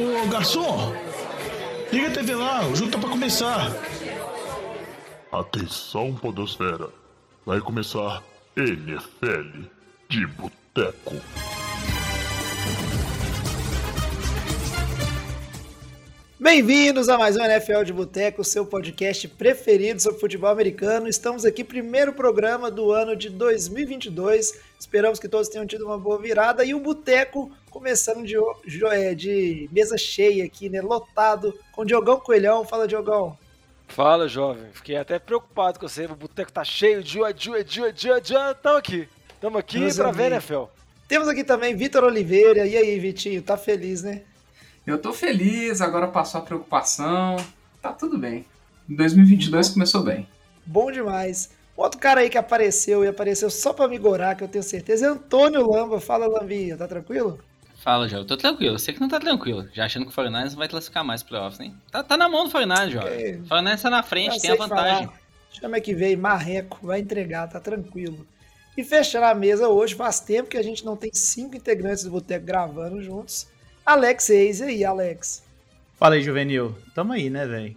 Ô garçom, liga a TV lá, o jogo tá pra começar. Atenção, Podosfera. Vai começar NFL de Boteco. Bem-vindos a mais um NFL de Boteco, seu podcast preferido sobre futebol americano. Estamos aqui, primeiro programa do ano de 2022. Esperamos que todos tenham tido uma boa virada e o Boteco começando de, é, de mesa cheia aqui, né? Lotado com Diogão Coelhão. Fala, Diogão. Fala, jovem. Fiquei até preocupado com você. O boteco tá cheio. Dia, dia, dia, dia, dia. Tamo aqui. Tamo aqui Meus pra amigos. ver, NFL. Temos aqui também Vitor Oliveira. E aí, Vitinho? Tá feliz, né? Eu tô feliz, agora passou a preocupação. Tá tudo bem. 2022 Bom. começou bem. Bom demais. Outro cara aí que apareceu e apareceu só pra me gorar, que eu tenho certeza, é Antônio Lamba. Fala, Lambinha, tá tranquilo? Fala, João. Tô tranquilo. Sei que não tá tranquilo. Já achando que o 49 não vai classificar mais pro playoffs, hein? Tá, tá na mão do 49 João. É. O 49 tá na frente, tem a vantagem. Falar. Chama que veio, Marreco, vai entregar, tá tranquilo. E fechando a mesa hoje, faz tempo que a gente não tem cinco integrantes do Boteco gravando juntos. Alex Reis, e aí, Alex? Fala aí, Juvenil. Tamo aí, né, velho?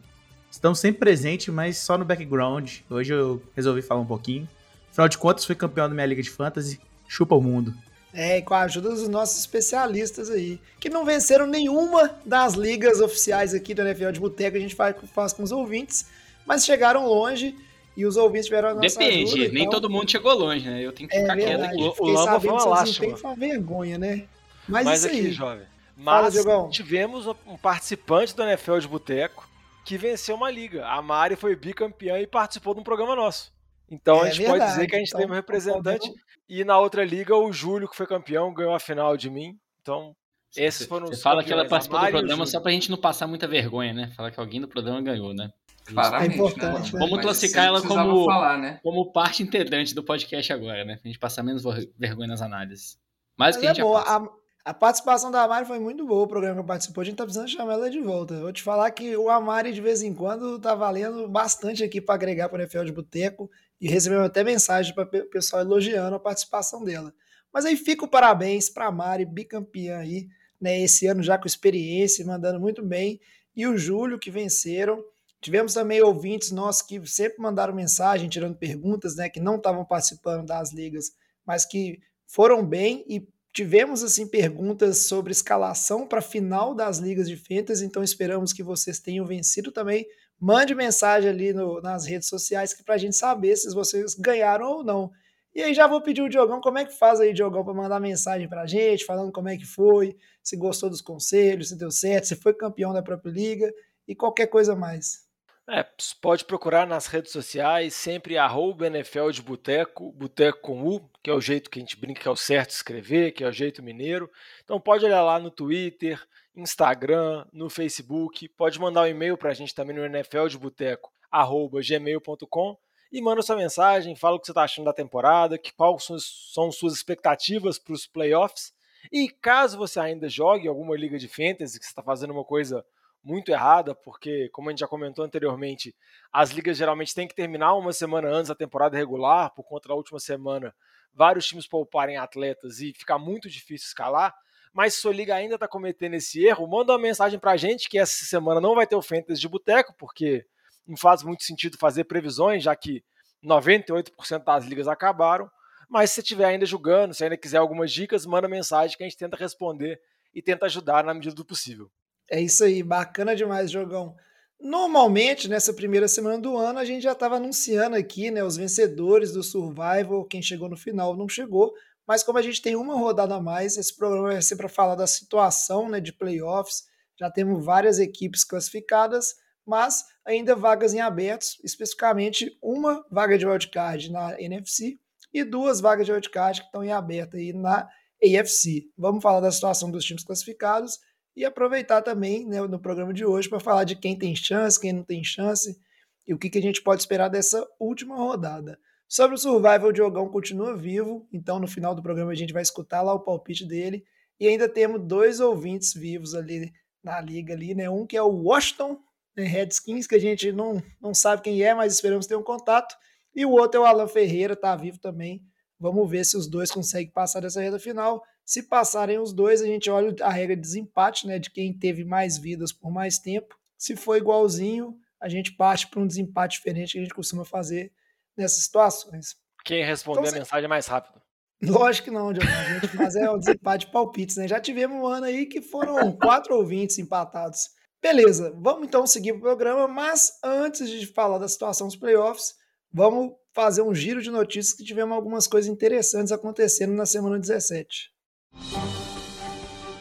Estamos sempre presentes, mas só no background. Hoje eu resolvi falar um pouquinho. Afinal de contas, fui campeão da minha liga de fantasy. Chupa o mundo. É, e com a ajuda dos nossos especialistas aí, que não venceram nenhuma das ligas oficiais aqui do NFL de Boteco, a gente faz, faz com os ouvintes, mas chegaram longe e os ouvintes tiveram a nossa Depende, ajuda, nem então... todo mundo chegou longe, né? Eu tenho que é ficar é quieto aqui. O, o Lamba foi uma lástima. Foi uma vergonha, né? Mas, mas isso aqui, aí. jovem, mas Fala, tivemos um participante do NFL de Boteco que venceu uma liga. A Mari foi bicampeã e participou de um programa nosso. Então é a gente verdade. pode dizer que a gente então, teve um representante. E na outra liga, o Júlio, que foi campeão, ganhou a final de mim. Então, esses foram Você os. fala que ela participou do programa só pra gente não passar muita vergonha, né? Falar que alguém do programa ganhou, né? Claramente, é importante, né? Vamos classificar ela como, falar, né? como parte integrante do podcast agora, né? Pra gente passar menos vergonha nas análises. Mais que a gente é boa. A, a, participação da Mari foi muito boa, o programa que participou. A gente tá precisando chamar ela de volta. Vou te falar que o Amari, de vez em quando, tá valendo bastante aqui para agregar para o NFL de Boteco e recebemos até mensagem para o pessoal elogiando a participação dela. Mas aí fica o parabéns para a Mari, bicampeã aí, né, esse ano já com experiência, mandando muito bem, e o Júlio que venceram. Tivemos também ouvintes nossos que sempre mandaram mensagem, tirando perguntas, né, que não estavam participando das ligas, mas que foram bem e tivemos assim perguntas sobre escalação para final das ligas de fantasy, então esperamos que vocês tenham vencido também mande mensagem ali no, nas redes sociais para a gente saber se vocês ganharam ou não. E aí já vou pedir o Diogão, como é que faz aí, Diogão, para mandar mensagem para a gente, falando como é que foi, se gostou dos conselhos, se deu certo, se foi campeão da própria liga e qualquer coisa mais. É, pode procurar nas redes sociais, sempre arroba NFL de Boteco, Boteco com U, que é o jeito que a gente brinca que é o certo escrever, que é o jeito mineiro. Então pode olhar lá no Twitter, Instagram, no Facebook. Pode mandar um e-mail para a gente também no nfldeboteco.gmail.com e manda sua mensagem, fala o que você está achando da temporada, que quais são suas expectativas para os playoffs. E caso você ainda jogue alguma liga de fantasy, que você está fazendo uma coisa muito errada, porque, como a gente já comentou anteriormente, as ligas geralmente têm que terminar uma semana antes da temporada regular, por conta da última semana, vários times pouparem atletas e ficar muito difícil escalar mas se sua liga ainda está cometendo esse erro, manda uma mensagem para a gente que essa semana não vai ter o Fantasy de Boteco, porque não faz muito sentido fazer previsões, já que 98% das ligas acabaram. Mas se você estiver ainda julgando, se ainda quiser algumas dicas, manda mensagem que a gente tenta responder e tenta ajudar na medida do possível. É isso aí, bacana demais, Jogão. Normalmente, nessa primeira semana do ano, a gente já estava anunciando aqui né, os vencedores do Survival, quem chegou no final não chegou, mas como a gente tem uma rodada a mais, esse programa vai ser para falar da situação né, de playoffs. Já temos várias equipes classificadas, mas ainda vagas em abertos, especificamente uma vaga de wildcard na NFC e duas vagas de wildcard que estão em aberto aí na AFC. Vamos falar da situação dos times classificados e aproveitar também né, no programa de hoje para falar de quem tem chance, quem não tem chance e o que, que a gente pode esperar dessa última rodada. Sobre o Survival, o Diogão continua vivo, então no final do programa a gente vai escutar lá o palpite dele. E ainda temos dois ouvintes vivos ali na liga ali, né? Um que é o Washington né, Redskins, que a gente não, não sabe quem é, mas esperamos ter um contato. E o outro é o Alan Ferreira, tá vivo também. Vamos ver se os dois conseguem passar dessa reta final. Se passarem os dois, a gente olha a regra de desempate, né? De quem teve mais vidas por mais tempo. Se for igualzinho, a gente parte para um desempate diferente que a gente costuma fazer nessas situações. Quem responder então, a mensagem é mais rápido. Lógico que não, Diogo. A gente faz é um desempate de palpites, né? Já tivemos um ano aí que foram quatro ouvintes empatados. Beleza, vamos então seguir o programa, mas antes de falar da situação dos playoffs, vamos fazer um giro de notícias que tivemos algumas coisas interessantes acontecendo na semana 17.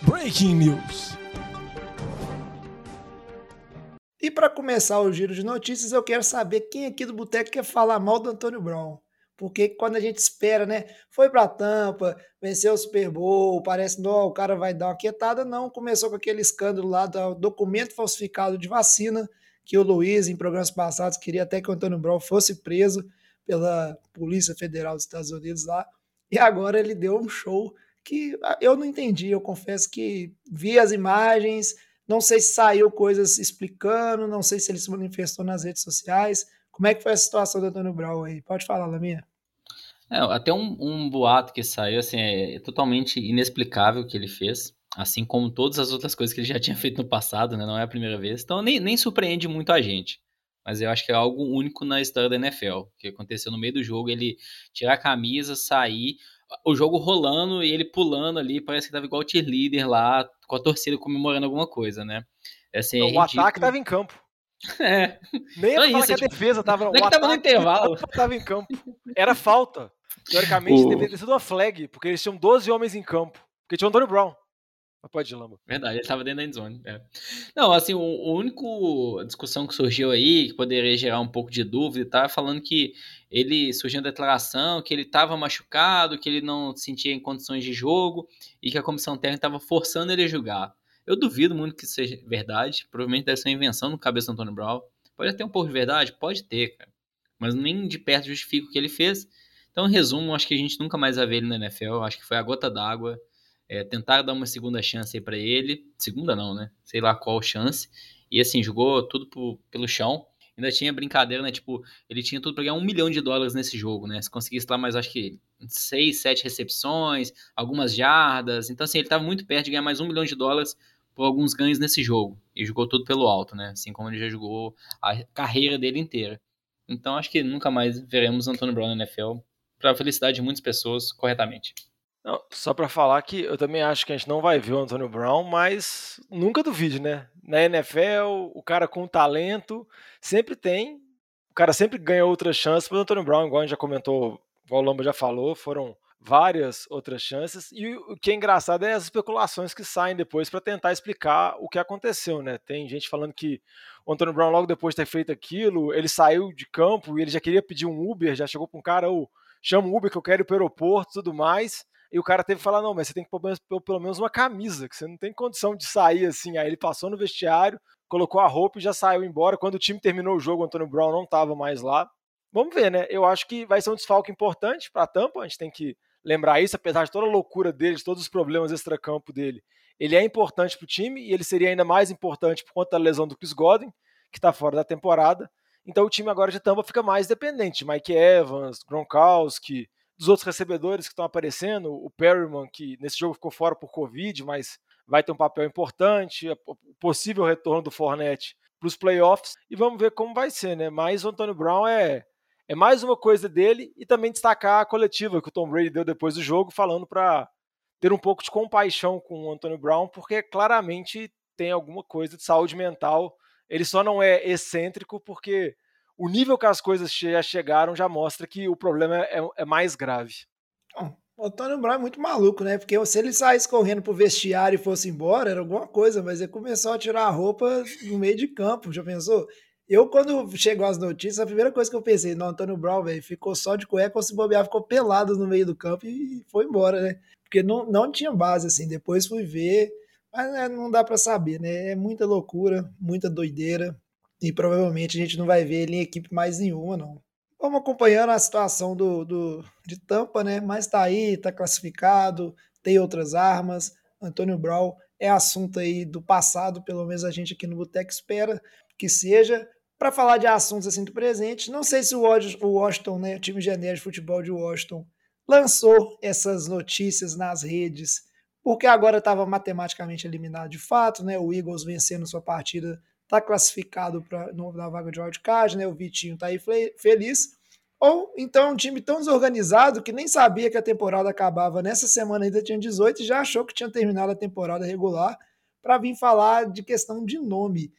Breaking News. E para começar o giro de notícias, eu quero saber quem aqui do Boteco quer falar mal do Antônio Brown. Porque quando a gente espera, né? Foi para Tampa, venceu o Super Bowl, parece que o cara vai dar uma quietada. Não, começou com aquele escândalo lá do documento falsificado de vacina, que o Luiz, em programas passados, queria até que o Antônio Brown fosse preso pela Polícia Federal dos Estados Unidos lá. E agora ele deu um show que ah, eu não entendi. Eu confesso que vi as imagens, não sei se saiu coisas explicando, não sei se ele se manifestou nas redes sociais. Como é que foi a situação do Antônio Brown aí? Pode falar, Laminha. É, até um, um, boato que saiu, assim, é totalmente inexplicável o que ele fez, assim como todas as outras coisas que ele já tinha feito no passado, né? Não é a primeira vez. Então nem, nem surpreende muito a gente. Mas eu acho que é algo único na história da NFL, que aconteceu no meio do jogo, ele tirar a camisa, sair, o jogo rolando e ele pulando ali, parece que tava igual o cheerleader lá, com a torcida comemorando alguma coisa, né? Assim, é o ataque tava em campo. É. Nem era é que a tipo, defesa tava. Não é que tava no intervalo. Tava em campo. Era falta. Teoricamente, o... deveria ter sido uma flag, porque eles tinham 12 homens em campo. Porque tinha o Antônio Brown. Mas pode ir, Lambo. Verdade, ele tava dentro da endzone. É. Não, assim, o, o único discussão que surgiu aí, que poderia gerar um pouco de dúvida, tá falando que ele surgiu uma declaração que ele estava machucado, que ele não se sentia em condições de jogo e que a comissão técnica estava forçando ele a jogar. Eu duvido muito que seja verdade. Provavelmente deve ser uma invenção no cabeça do Antônio Brown. Pode ter um pouco de verdade? Pode ter, cara. Mas nem de perto justifica o que ele fez. Então, em resumo, acho que a gente nunca mais vai ver ele na NFL. Acho que foi a gota d'água. É, tentar dar uma segunda chance aí pra ele. Segunda não, né? Sei lá qual chance. E assim, jogou tudo pro, pelo chão. Ainda tinha brincadeira, né? Tipo, ele tinha tudo pra ganhar um milhão de dólares nesse jogo, né? Se conseguisse lá mais, acho que seis, sete recepções, algumas jardas. Então, assim, ele tava muito perto de ganhar mais um milhão de dólares por alguns ganhos nesse jogo. E jogou tudo pelo alto, né? Assim como ele já jogou a carreira dele inteira. Então acho que nunca mais veremos Antônio Brown na NFL, para a felicidade de muitas pessoas, corretamente. Não, só para falar que eu também acho que a gente não vai ver o Antônio Brown, mas nunca duvide, né? Na NFL, o cara com talento sempre tem, o cara sempre ganha outras chances. Para o Antônio Brown, igual a gente já comentou, o Lamba já falou, foram várias outras chances. E o que é engraçado é as especulações que saem depois para tentar explicar o que aconteceu, né? Tem gente falando que o Antônio Brown, logo depois de ter feito aquilo, ele saiu de campo e ele já queria pedir um Uber, já chegou com um cara, ou chama um Uber que eu quero ir para o aeroporto tudo mais. E o cara teve que falar: não, mas você tem que pôr pelo menos uma camisa, que você não tem condição de sair assim. Aí ele passou no vestiário, colocou a roupa e já saiu embora. Quando o time terminou o jogo, o Antônio Brown não estava mais lá. Vamos ver, né? Eu acho que vai ser um desfalque importante para a Tampa. A gente tem que lembrar isso, apesar de toda a loucura dele, de todos os problemas extracampo dele. Ele é importante para o time e ele seria ainda mais importante por conta da lesão do Chris Godwin, que está fora da temporada. Então o time agora de Tampa fica mais dependente de Mike Evans, Gronkowski, dos outros recebedores que estão aparecendo, o Perryman, que nesse jogo ficou fora por Covid, mas vai ter um papel importante, o possível retorno do Fournette para os playoffs, e vamos ver como vai ser, né? Mas o Antônio Brown é é mais uma coisa dele e também destacar a coletiva que o Tom Brady deu depois do jogo, falando para ter um pouco de compaixão com o Antônio Brown, porque claramente tem alguma coisa de saúde mental. Ele só não é excêntrico porque o nível que as coisas já chegaram já mostra que o problema é, é mais grave. O Antônio Brown é muito maluco, né? Porque se ele saísse correndo pro vestiário e fosse embora, era alguma coisa, mas ele começou a tirar a roupa no meio de campo. Já pensou? Eu, quando chegou as notícias, a primeira coisa que eu pensei, no Antônio Brown, velho, ficou só de cueca ou se bobear, ficou pelado no meio do campo e foi embora, né? Porque não, não tinha base, assim. Depois fui ver, mas né, não dá para saber, né? É muita loucura, muita doideira. E provavelmente a gente não vai ver ele em equipe mais nenhuma, não. Vamos acompanhando a situação do, do, de Tampa, né? Mas tá aí, tá classificado, tem outras armas. Antônio Brown é assunto aí do passado, pelo menos a gente aqui no Boteco espera que seja para falar de assuntos assim do presente. Não sei se o Washington, né, o time genérico de futebol de Washington, lançou essas notícias nas redes porque agora estava matematicamente eliminado de fato, né? O Eagles vencendo sua partida está classificado para na vaga de wildcard, né? O Vitinho está aí feliz. Ou então um time tão desorganizado que nem sabia que a temporada acabava nessa semana ainda tinha 18 e já achou que tinha terminado a temporada regular para vir falar de questão de nome.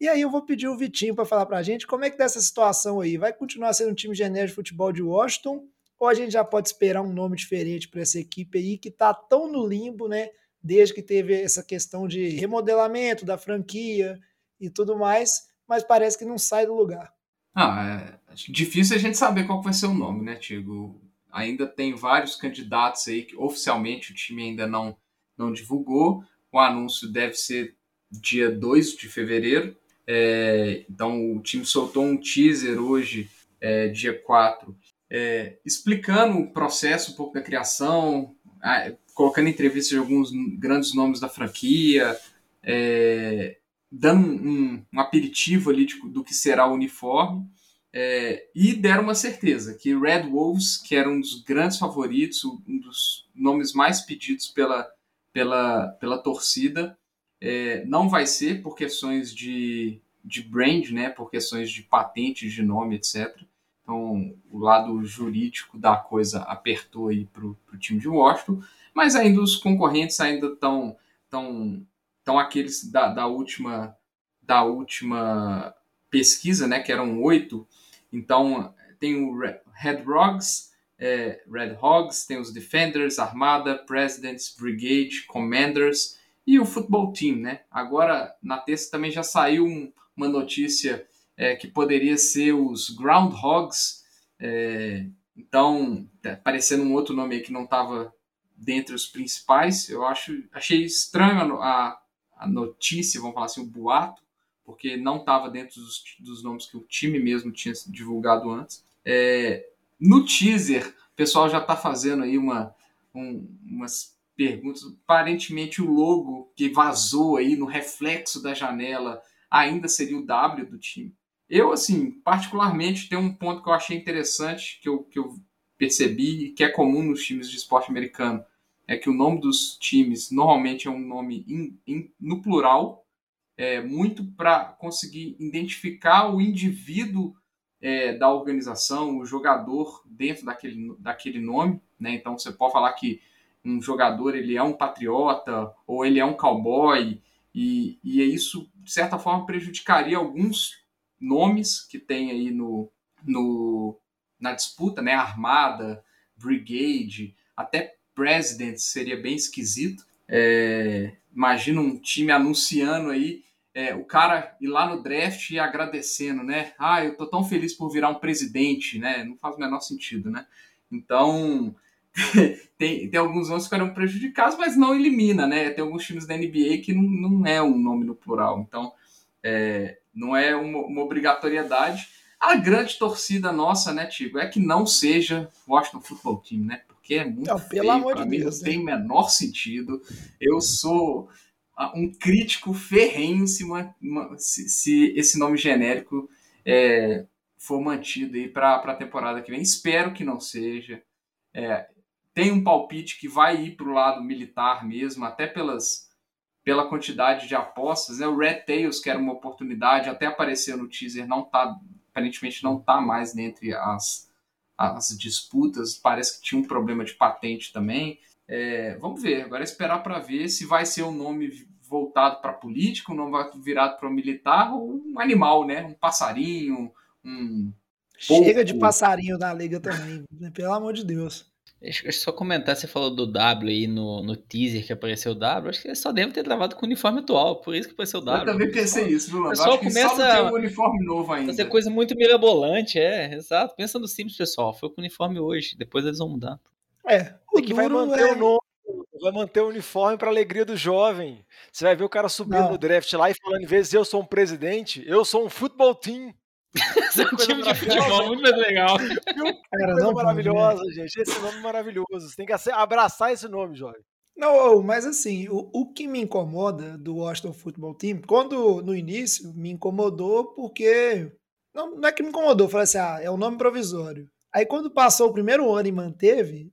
E aí eu vou pedir o Vitinho para falar para a gente como é que tá essa situação aí. Vai continuar sendo um time genérico de futebol de Washington ou a gente já pode esperar um nome diferente para essa equipe aí que está tão no limbo, né? Desde que teve essa questão de remodelamento da franquia e tudo mais, mas parece que não sai do lugar. Ah, é difícil a gente saber qual vai ser o nome, né, Tigo? Ainda tem vários candidatos aí que oficialmente o time ainda não, não divulgou. O anúncio deve ser dia 2 de fevereiro. É, então o time soltou um teaser hoje, é, dia 4, é, explicando o processo um pouco da criação, colocando entrevistas de alguns grandes nomes da franquia, é, dando um, um, aperitivo ali de, do que será o uniforme. É, e deram uma certeza que Red Wolves, que era um dos grandes favoritos, um dos nomes mais pedidos pela, pela, pela torcida, é, não vai ser por questões de, de brand, né, por questões de patente, de nome, etc. Então, o lado jurídico da coisa apertou aí para o time de Washington, mas ainda os concorrentes ainda estão tão, tão aqueles da, da, última da última pesquisa, né, que eram oito. Então, tem o Red Hogs, é, Red Hogs, tem os Defenders, Armada, Presidents, Brigade, Commanders, e o futebol team, né? Agora, na terça também já saiu um, uma notícia é, que poderia ser os Groundhogs. É, então, parecendo um outro nome aí que não estava dentre os principais. Eu acho, achei estranho a, a notícia, vamos falar assim, o boato, porque não estava dentro dos, dos, nomes que o time mesmo tinha divulgado antes. É, no teaser, o pessoal já está fazendo aí uma, um, umas perguntas. Aparentemente, o logo que vazou aí no reflexo da janela ainda seria o W do time. Eu, assim, particularmente, tem um ponto que eu achei interessante, que eu, que eu percebi que é comum nos times de esporte americano, é que o nome dos times normalmente é um nome in, in, no plural, é, muito para conseguir identificar o indivíduo é, da organização, o jogador dentro daquele, daquele nome. Né? Então, você pode falar que um jogador ele é um patriota ou ele é um cowboy e, e isso de certa forma prejudicaria alguns nomes que tem aí no, no na disputa, né? Armada, Brigade, até Seria bem esquisito. É, imagina um time anunciando aí é, o cara ir lá no draft e agradecendo, né? Ah, eu tô tão feliz por virar um presidente, né? Não faz o menor sentido, né? Então, tem, tem alguns nomes que ficaram prejudicados, mas não elimina, né? Tem alguns times da NBA que não, não é um nome no plural, então é, não é uma, uma, obrigatoriedade. A grande torcida nossa, né, Tigo, é que não seja Washington Football Team, né? Porque é muito não, pelo amor de mim, Deus, não tem o menor sentido. Eu sou ah, um crítico ferrenho se, uma, uma, se, se esse nome genérico é, for mantido aí para a temporada que vem. Espero que não seja. É, tem um palpite que vai ir para o lado militar mesmo, até pelas, pela quantidade de apostas. Né? O Red Tails, que era uma oportunidade, até apareceu no teaser, não tá, aparentemente não está mais dentre as, as disputas. Parece que tinha um problema de patente também. É, vamos ver, agora é esperar para ver se vai ser um nome voltado para política, um nome virado para militar ou um animal, né? Um passarinho, um. Chega de passarinho na liga também, né? pelo amor de Deus. Deixa eu só comentar, você falou do W aí no, no teaser que apareceu o W, acho que só deve ter gravado com o uniforme atual, por isso que apareceu o W. Eu também pensei só, isso, viu, O pessoal começa só um uniforme novo ainda. Fazer coisa muito mirabolante, é, exato. Pensa no simples, pessoal, foi com o uniforme hoje, depois eles vão mudar. É, o que vai manter é... o nome, vai manter o uniforme para alegria do jovem. Você vai ver o cara subindo Não. no draft lá e falando, em vez de eu sou um presidente, eu sou um futebol team. Esse é um time de futebol muito mais legal. Cara, coisa maravilhosa, pode, gente. Esse nome é maravilhoso. Você tem que abraçar esse nome, jovem. Não, mas assim, o, o que me incomoda do Washington Football Team, quando no início me incomodou porque. Não, não é que me incomodou, falei assim, ah, é um nome provisório. Aí quando passou o primeiro ano e manteve,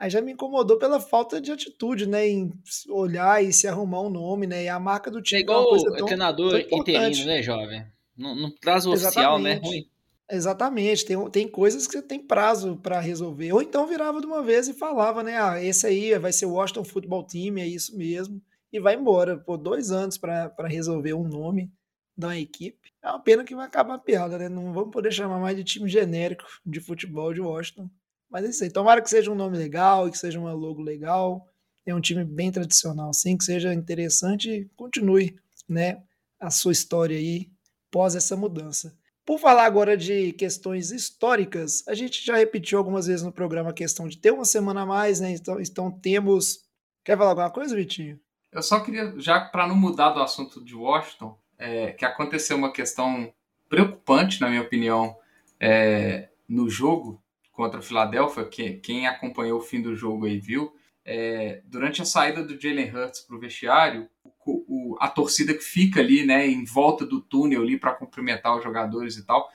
Aí já me incomodou pela falta de atitude, né? Em olhar e se arrumar um nome, né? E a marca do É time é igual uma coisa o tão, treinador tão interino, né, jovem? Não, não traz o oficial, né? Exatamente. Ruim. Exatamente, tem, tem coisas que você tem prazo para resolver. Ou então virava de uma vez e falava, né? Ah, esse aí vai ser o Washington Football Team, é isso mesmo. E vai embora. Pô, dois anos para resolver um nome da uma equipe. É uma pena que vai acabar a piada, né? Não vamos poder chamar mais de time genérico de futebol de Washington. Mas é isso aí. Tomara que seja um nome legal e que seja uma logo legal. É um time bem tradicional, sim, que seja interessante e continue, né? A sua história aí pós essa mudança. Por falar agora de questões históricas, a gente já repetiu algumas vezes no programa a questão de ter uma semana a mais, né? Então, então temos. Quer falar alguma coisa, Vitinho? Eu só queria, já para não mudar do assunto de Washington, é, que aconteceu uma questão preocupante, na minha opinião, é, no jogo contra o Philadelphia, que, quem acompanhou o fim do jogo aí viu, é, durante a saída do Jalen Hurts para o vestiário, o, a torcida que fica ali, né, em volta do túnel ali para cumprimentar os jogadores e tal,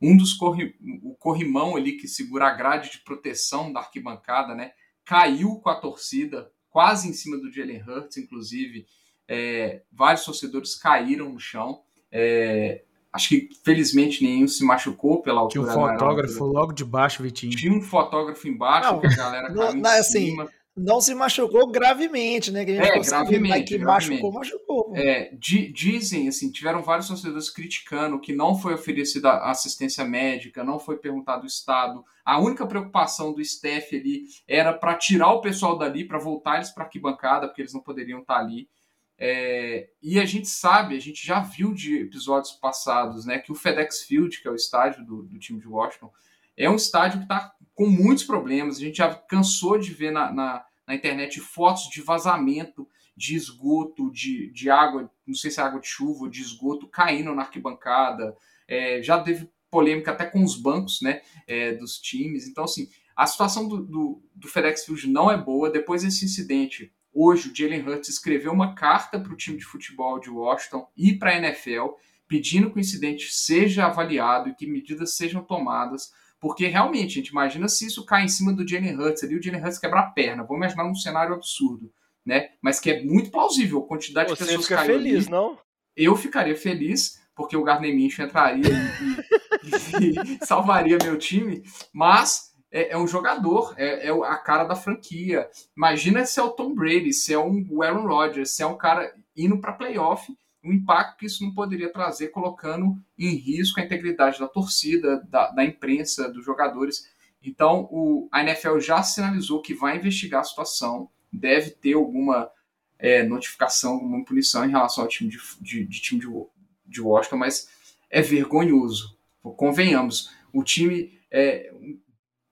um dos corri, o corrimão ali que segura a grade de proteção da arquibancada, né, caiu com a torcida, quase em cima do Jalen Hurts, inclusive, é, vários torcedores caíram no chão. É, acho que felizmente nenhum se machucou pela Tinha altura. um da- fotógrafo logo de baixo, Vitinho. Tinha um fotógrafo embaixo Não, que a galera não- caiu em não, assim, cima. Não se machucou gravemente, né? Que a gente É, conseguiu, gravemente, que gravemente. machucou, machucou. É, di- dizem, assim, tiveram vários torcedores criticando que não foi oferecida assistência médica, não foi perguntado o estado. A única preocupação do staff ali era para tirar o pessoal dali, para voltar eles para arquibancada, porque eles não poderiam estar ali. É, e a gente sabe, a gente já viu de episódios passados, né, que o FedEx Field, que é o estádio do, do time de Washington, é um estádio que está com muitos problemas. A gente já cansou de ver na, na, na internet fotos de vazamento de esgoto, de, de água, não sei se é água de chuva ou de esgoto, caindo na arquibancada. É, já teve polêmica até com os bancos né, é, dos times. Então, assim, a situação do, do, do FedEx Field não é boa. Depois desse incidente, hoje o Jalen Hurts escreveu uma carta para o time de futebol de Washington e para a NFL, pedindo que o incidente seja avaliado e que medidas sejam tomadas porque realmente, a gente imagina se isso cai em cima do Jalen Hurts ali, o Jalen Hurts quebra a perna. Vamos imaginar um cenário absurdo, né? Mas que é muito plausível a quantidade de Você pessoas fica caiu feliz, ali. não? Eu ficaria feliz, porque o Gardner Minshew entraria e, e- e salvaria meu time, mas é, é um jogador, é, é a cara da franquia. Imagina se é o Tom Brady, se é um Aaron Rodgers, se é um cara indo para playoff, o impacto que isso não poderia trazer, colocando em risco a integridade da torcida, da, da imprensa, dos jogadores. Então, o, a NFL já sinalizou que vai investigar a situação, deve ter alguma é, notificação, alguma punição em relação ao time de, de, de time de, de Washington, mas é vergonhoso. Convenhamos, o time é um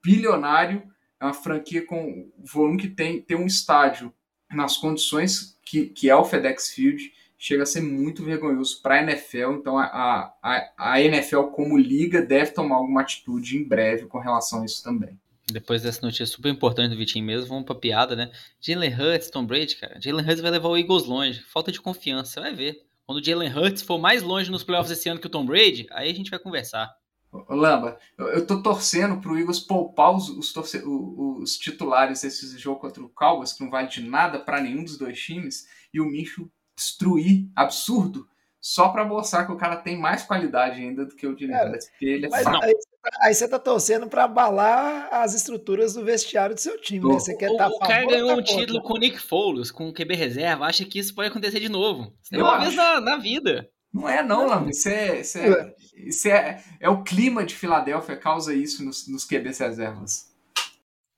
bilionário, é uma franquia com o volume que tem, tem um estádio nas condições que, que é o FedEx Field, chega a ser muito vergonhoso para a NFL. Então a, a, a NFL, como liga, deve tomar alguma atitude em breve com relação a isso também. Depois dessa notícia super importante do Vitinho mesmo, vamos pra piada, né? Jalen Hurts, Tom Brady, cara. Jalen Hurts vai levar o Eagles longe. Falta de confiança, você vai ver. Quando o Jalen Hurts for mais longe nos playoffs esse ano que o Tom Brady, aí a gente vai conversar. Ô, Lamba, eu, tô torcendo pro Eagles poupar os, os, torce- os titulares desse jogo contra o Cowboys, que não vale de nada para nenhum dos dois times, e o Micho destruir, absurdo, só para mostrar que o cara tem mais qualidade ainda do que o porque ele é Mas fraco. aí, aí você tá torcendo pra abalar as estruturas do vestiário do seu time, né? Você quer O, estar o cara ganhou um título com o Nick Foles, com o QB reserva. Acha que isso pode acontecer de novo. Isso é uma acho. vez na, na vida. Não é não, Lamba, isso é, isso é, isso é, é o clima de Filadélfia causa isso nos, nos QBs reservas.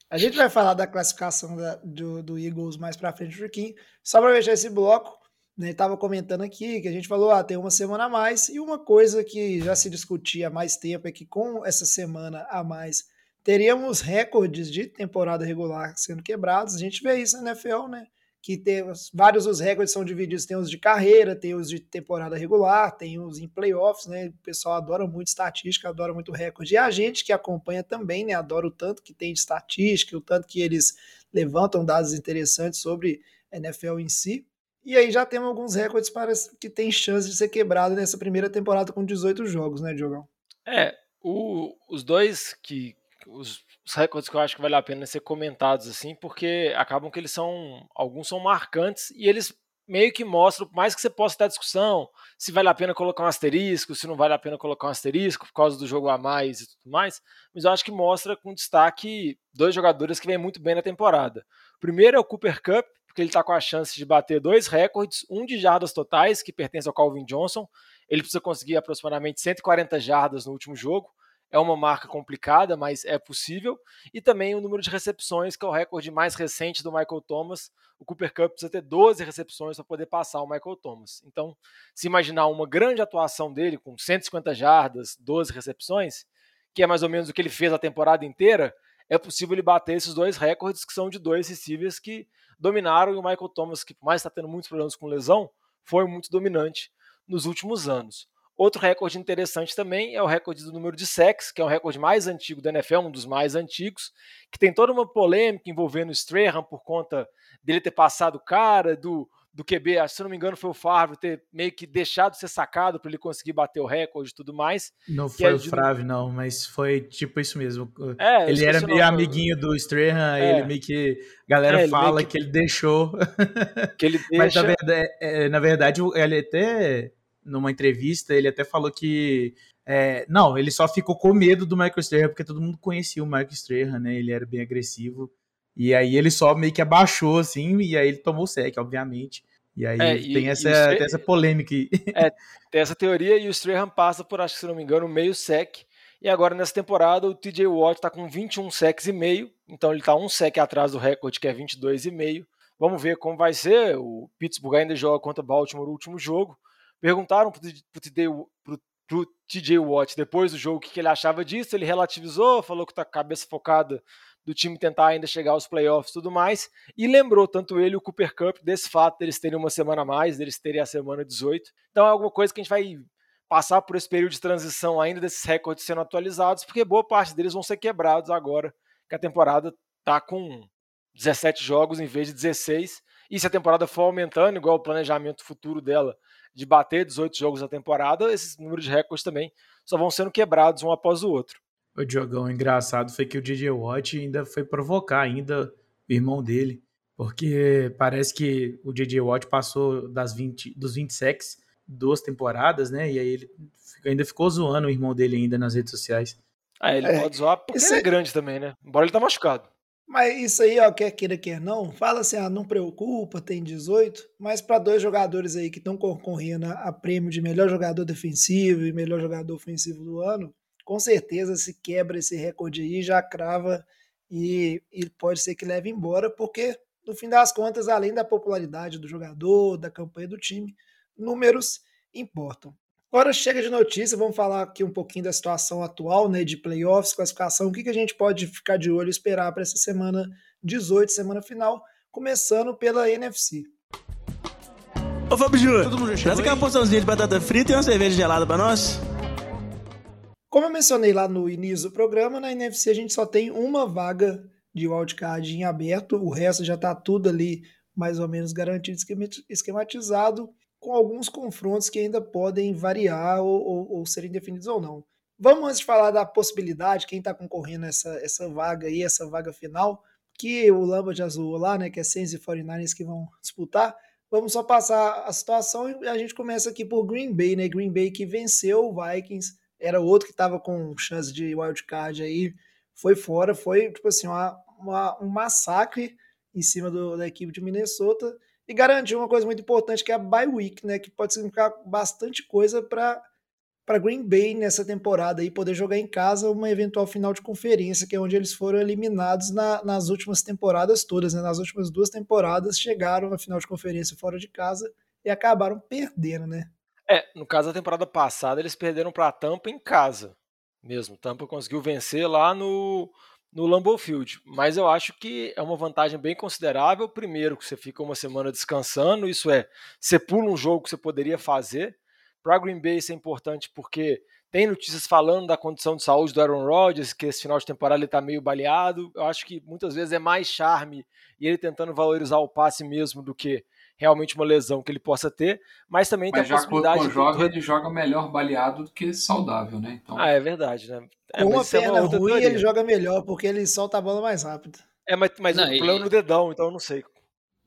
A gente vai falar da classificação da- do, do Eagles mais pra frente um pouquinho. Só pra fechar esse bloco, né, tava comentando aqui que a gente falou, ah, tem uma semana a mais, e uma coisa que já se discutia há mais tempo é que com essa semana a mais teríamos recordes de temporada regular sendo quebrados. A gente vê isso na NFL, né? Que tem os- vários dos recordes são divididos, tem os de carreira, tem os de temporada regular, tem os em playoffs, né? O pessoal adora muito estatística, adora muito recorde. E a gente que acompanha também, né? Adora o tanto que tem de estatística, o tanto que eles levantam dados interessantes sobre a NFL em si. E aí já temos alguns recordes para que tem chance de ser quebrado nessa primeira temporada com 18 jogos, né, Diogão? É, o- os dois que os, os recordes que eu acho que vale a pena ser comentados assim, porque acabam que eles são alguns são marcantes e eles meio que mostram, por mais que você possa ter discussão, se vale a pena colocar um asterisco, se não vale a pena colocar um asterisco por causa do jogo a mais e tudo mais, mas eu acho que mostra com destaque dois jogadores que vêm muito bem na temporada. O primeiro é o Cooper Cup, porque ele está com a chance de bater dois recordes, um de jardas totais, que pertence ao Calvin Johnson, ele precisa conseguir aproximadamente 140 jardas no último jogo, é uma marca complicada, mas é possível. E também o número de recepções, que é o recorde mais recente do Michael Thomas. O Cooper Cup precisa ter 12 recepções para poder passar o Michael Thomas. Então, se imaginar uma grande atuação dele com 150 jardas, 12 recepções, que é mais ou menos o que ele fez a temporada inteira, é possível ele bater esses dois recordes que são de dois receivers que dominaram e o Michael Thomas, que por mais está tendo muitos problemas com lesão, foi muito dominante nos últimos anos. Outro recorde interessante também é o recorde do número de sacks, que é o recorde mais antigo da NFL, um dos mais antigos, que tem toda uma polêmica envolvendo o Strahan por conta dele ter passado o cara, do, do QB, se não me engano foi o Favre ter meio que deixado de ser sacado para ele conseguir bater o recorde e tudo mais. Não foi é o Favre, não, mas foi tipo isso mesmo. É, ele era meio amiguinho do Strahan, é. ele meio que... A galera é, fala que... que... ele deixou. Que ele deixa... mas na verdade, é, na verdade ele até numa entrevista, ele até falou que é, não, ele só ficou com medo do Michael Strahan, porque todo mundo conhecia o Michael Strahan, né? Ele era bem agressivo. E aí ele só meio que abaixou, assim, e aí ele tomou o sec, obviamente. E aí é, tem, e, essa, e tem essa polêmica aí. É, tem essa teoria e o Strahan passa por, acho que se não me engano, meio sec. E agora nessa temporada o TJ Watt está com 21 secs e meio, então ele está um sec atrás do recorde que é 22,5. Vamos ver como vai ser. O Pittsburgh ainda joga contra o Baltimore no último jogo. Perguntaram para o TJ Watt depois do jogo o que, que ele achava disso. Ele relativizou, falou que está com a cabeça focada do time tentar ainda chegar aos playoffs e tudo mais. E lembrou tanto ele o Cooper Cup desse fato deles terem uma semana a mais, deles terem a semana 18. Então é alguma coisa que a gente vai passar por esse período de transição ainda desses recordes sendo atualizados, porque boa parte deles vão ser quebrados agora que a temporada está com 17 jogos em vez de 16. E se a temporada for aumentando, igual o planejamento futuro dela de bater 18 jogos na temporada, esses números de recordes também só vão sendo quebrados um após o outro. O Diogão, engraçado foi que o DJ Watt ainda foi provocar ainda o irmão dele, porque parece que o DJ Watt passou das 20, dos 20 sacks duas temporadas, né? E aí ele ainda ficou zoando o irmão dele ainda nas redes sociais. Ah, ele é, pode zoar porque ele é, é grande também, né? Embora ele tá machucado. Mas isso aí, ó, quer queira, quer não, fala assim, ah, não preocupa, tem 18, mas para dois jogadores aí que estão concorrendo a prêmio de melhor jogador defensivo e melhor jogador ofensivo do ano, com certeza se quebra esse recorde aí, já crava e, e pode ser que leve embora, porque no fim das contas, além da popularidade do jogador, da campanha do time, números importam. Agora chega de notícia, vamos falar aqui um pouquinho da situação atual, né, de playoffs, classificação, o que, que a gente pode ficar de olho e esperar para essa semana 18, semana final, começando pela NFC. Ô Fábio Júnior, traz aquela porçãozinha de batata frita e uma cerveja gelada para nós. Como eu mencionei lá no início do programa, na NFC a gente só tem uma vaga de wildcard em aberto, o resto já está tudo ali mais ou menos garantido, esquematizado com alguns confrontos que ainda podem variar ou, ou, ou serem definidos ou não. Vamos antes falar da possibilidade, quem está concorrendo essa, essa vaga aí, essa vaga final, que o Lamba já zoou lá, né, que é Saints e 49ers que vão disputar. Vamos só passar a situação e a gente começa aqui por Green Bay, né? Green Bay que venceu o Vikings, era outro que estava com chance de wildcard aí, foi fora, foi tipo assim, uma, uma, um massacre em cima do, da equipe de Minnesota e garantiu uma coisa muito importante que é a bye week, né, que pode significar bastante coisa para para Green Bay nessa temporada e poder jogar em casa uma eventual final de conferência, que é onde eles foram eliminados na, nas últimas temporadas todas, né? Nas últimas duas temporadas chegaram na final de conferência fora de casa e acabaram perdendo, né? É, no caso da temporada passada eles perderam para a Tampa em casa, mesmo. Tampa conseguiu vencer lá no no Lambeau Field, mas eu acho que é uma vantagem bem considerável. Primeiro, que você fica uma semana descansando, isso é, você pula um jogo que você poderia fazer. Para Green Bay isso é importante porque tem notícias falando da condição de saúde do Aaron Rodgers, que esse final de temporada ele está meio baleado. Eu acho que muitas vezes é mais charme e ele tentando valorizar o passe mesmo do que realmente uma lesão que ele possa ter, mas também Mas tem a possibilidade com o de- jogo, ele joga melhor baleado do que saudável, né? Então, Ah, é verdade, né? É, Com mas uma isso é perna outra ruim, teoria. ele joga melhor, porque ele solta a bola mais rápido. É, mas, mas Não, o problema é e- no dedão, então eu não sei.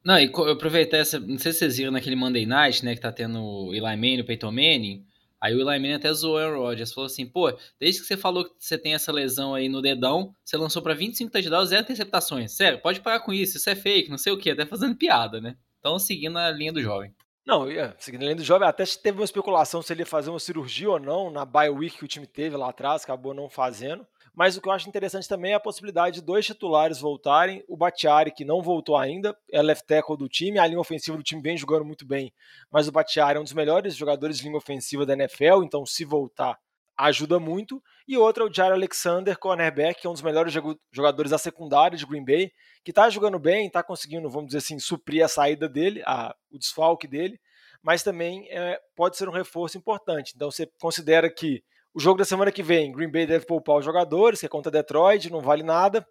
Não, e eu aproveitei essa. Não sei se vocês viram naquele Monday Night, né? Que tá tendo o Eli Manning, o Peyton Manning. Aí o Eli Manning até zoou o Aaron Rodgers. Falou assim: pô, desde que você falou que você tem essa lesão aí no dedão, você lançou pra 25 touchdowns, zero interceptações. Sério, pode parar com isso, isso é fake, não sei o quê. Até fazendo piada, né? Então seguindo a linha do jovem. Não, é, seguindo além do jovem, até teve uma especulação se ele ia fazer uma cirurgia ou não na bye week que o time teve lá atrás, acabou não fazendo. Mas o que eu acho interessante também é a possibilidade de dois titulares voltarem. O Batiari, que não voltou ainda, é left tackle do time. A linha ofensiva do time vem jogando muito bem. Mas o Batiari é um dos melhores jogadores de linha ofensiva da NFL, então se voltar, ajuda muito. E outro é o Jair Alexander, cornerback, que é um dos melhores jogadores da secundária de Green Bay, que tá jogando bem, tá conseguindo, vamos dizer assim, suprir a saída dele, a- o desfalque dele, mas também é, pode ser um reforço importante. Então você considera que o jogo da semana que vem, Green Bay deve poupar os jogadores, que é contra Detroit, não vale nada.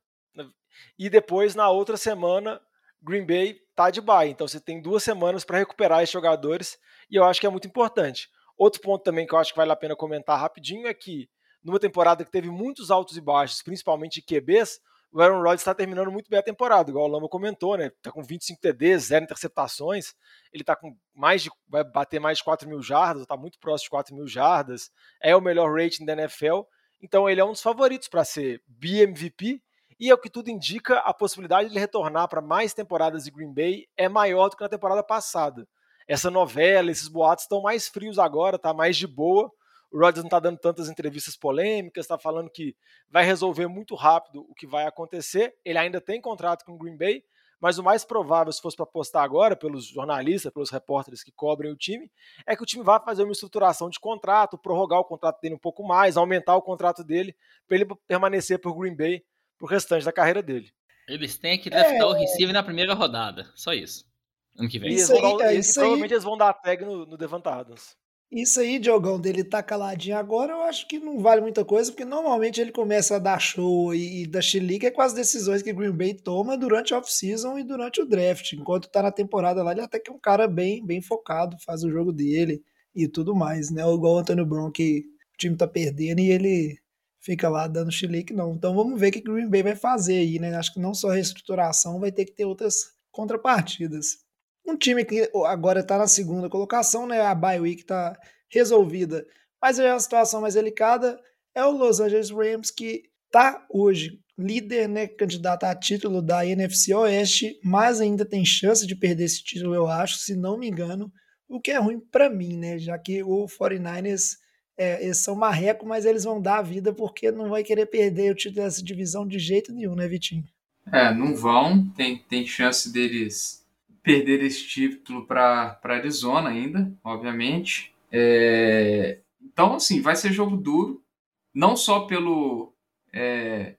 E depois, na outra semana, Green Bay tá de bye. Então você tem duas semanas para recuperar esses jogadores, e eu acho que é muito importante. Outro ponto também que eu acho que vale a pena comentar rapidinho é que, numa temporada que teve muitos altos e baixos, principalmente QBs, o Aaron Rodgers está terminando muito bem a temporada, igual o Lama comentou, né? Tá com 25 TDs, zero interceptações, ele tá com mais de. vai bater mais de 4 mil jardas, tá muito próximo de 4 mil jardas, é o melhor rating da NFL, então ele é um dos favoritos para ser BMVP, e é o que tudo indica, a possibilidade de ele retornar para mais temporadas de Green Bay é maior do que na temporada passada. Essa novela, esses boatos estão mais frios agora, tá mais de boa. O Rodgers não está dando tantas entrevistas polêmicas, está falando que vai resolver muito rápido o que vai acontecer. Ele ainda tem contrato com o Green Bay, mas o mais provável, se fosse para apostar agora, pelos jornalistas, pelos repórteres que cobrem o time, é que o time vá fazer uma estruturação de contrato, prorrogar o contrato dele um pouco mais, aumentar o contrato dele, para ele permanecer por Green Bay pro restante da carreira dele. Eles têm que draftar o receiver na primeira rodada. Só isso. Ano que vem. Isso aí, é e isso provavelmente aí. eles vão dar a tag no, no Devant Adams. Isso aí, Diogão, dele tá caladinho agora, eu acho que não vale muita coisa, porque normalmente ele começa a dar show e, e dar chilique com as decisões que Green Bay toma durante a off-season e durante o draft. Enquanto tá na temporada lá, ele até que é um cara bem, bem focado, faz o jogo dele e tudo mais, né? Igual o Antônio Brown, que o time tá perdendo e ele fica lá dando chilique, não. Então vamos ver o que Green Bay vai fazer aí, né? Acho que não só reestruturação, vai ter que ter outras contrapartidas. Um time que agora está na segunda colocação, né? A bye week está resolvida, mas é a situação mais delicada é o Los Angeles Rams que está hoje líder, né? Candidato a título da NFC Oeste, mas ainda tem chance de perder esse título, eu acho, se não me engano. O que é ruim para mim, né? Já que o 49ers é, eles são marreco, mas eles vão dar a vida porque não vai querer perder o título dessa divisão de jeito nenhum, né, Vitinho? É, não vão. Tem, tem chance deles perder esse título para Arizona ainda, obviamente. É, então, assim, vai ser jogo duro, não só pelo, é,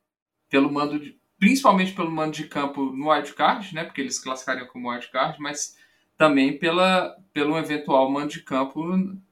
pelo mando, de, principalmente pelo mando de campo no wildcard, né? Porque eles classificariam como wildcard, mas também pela, pelo eventual mando de campo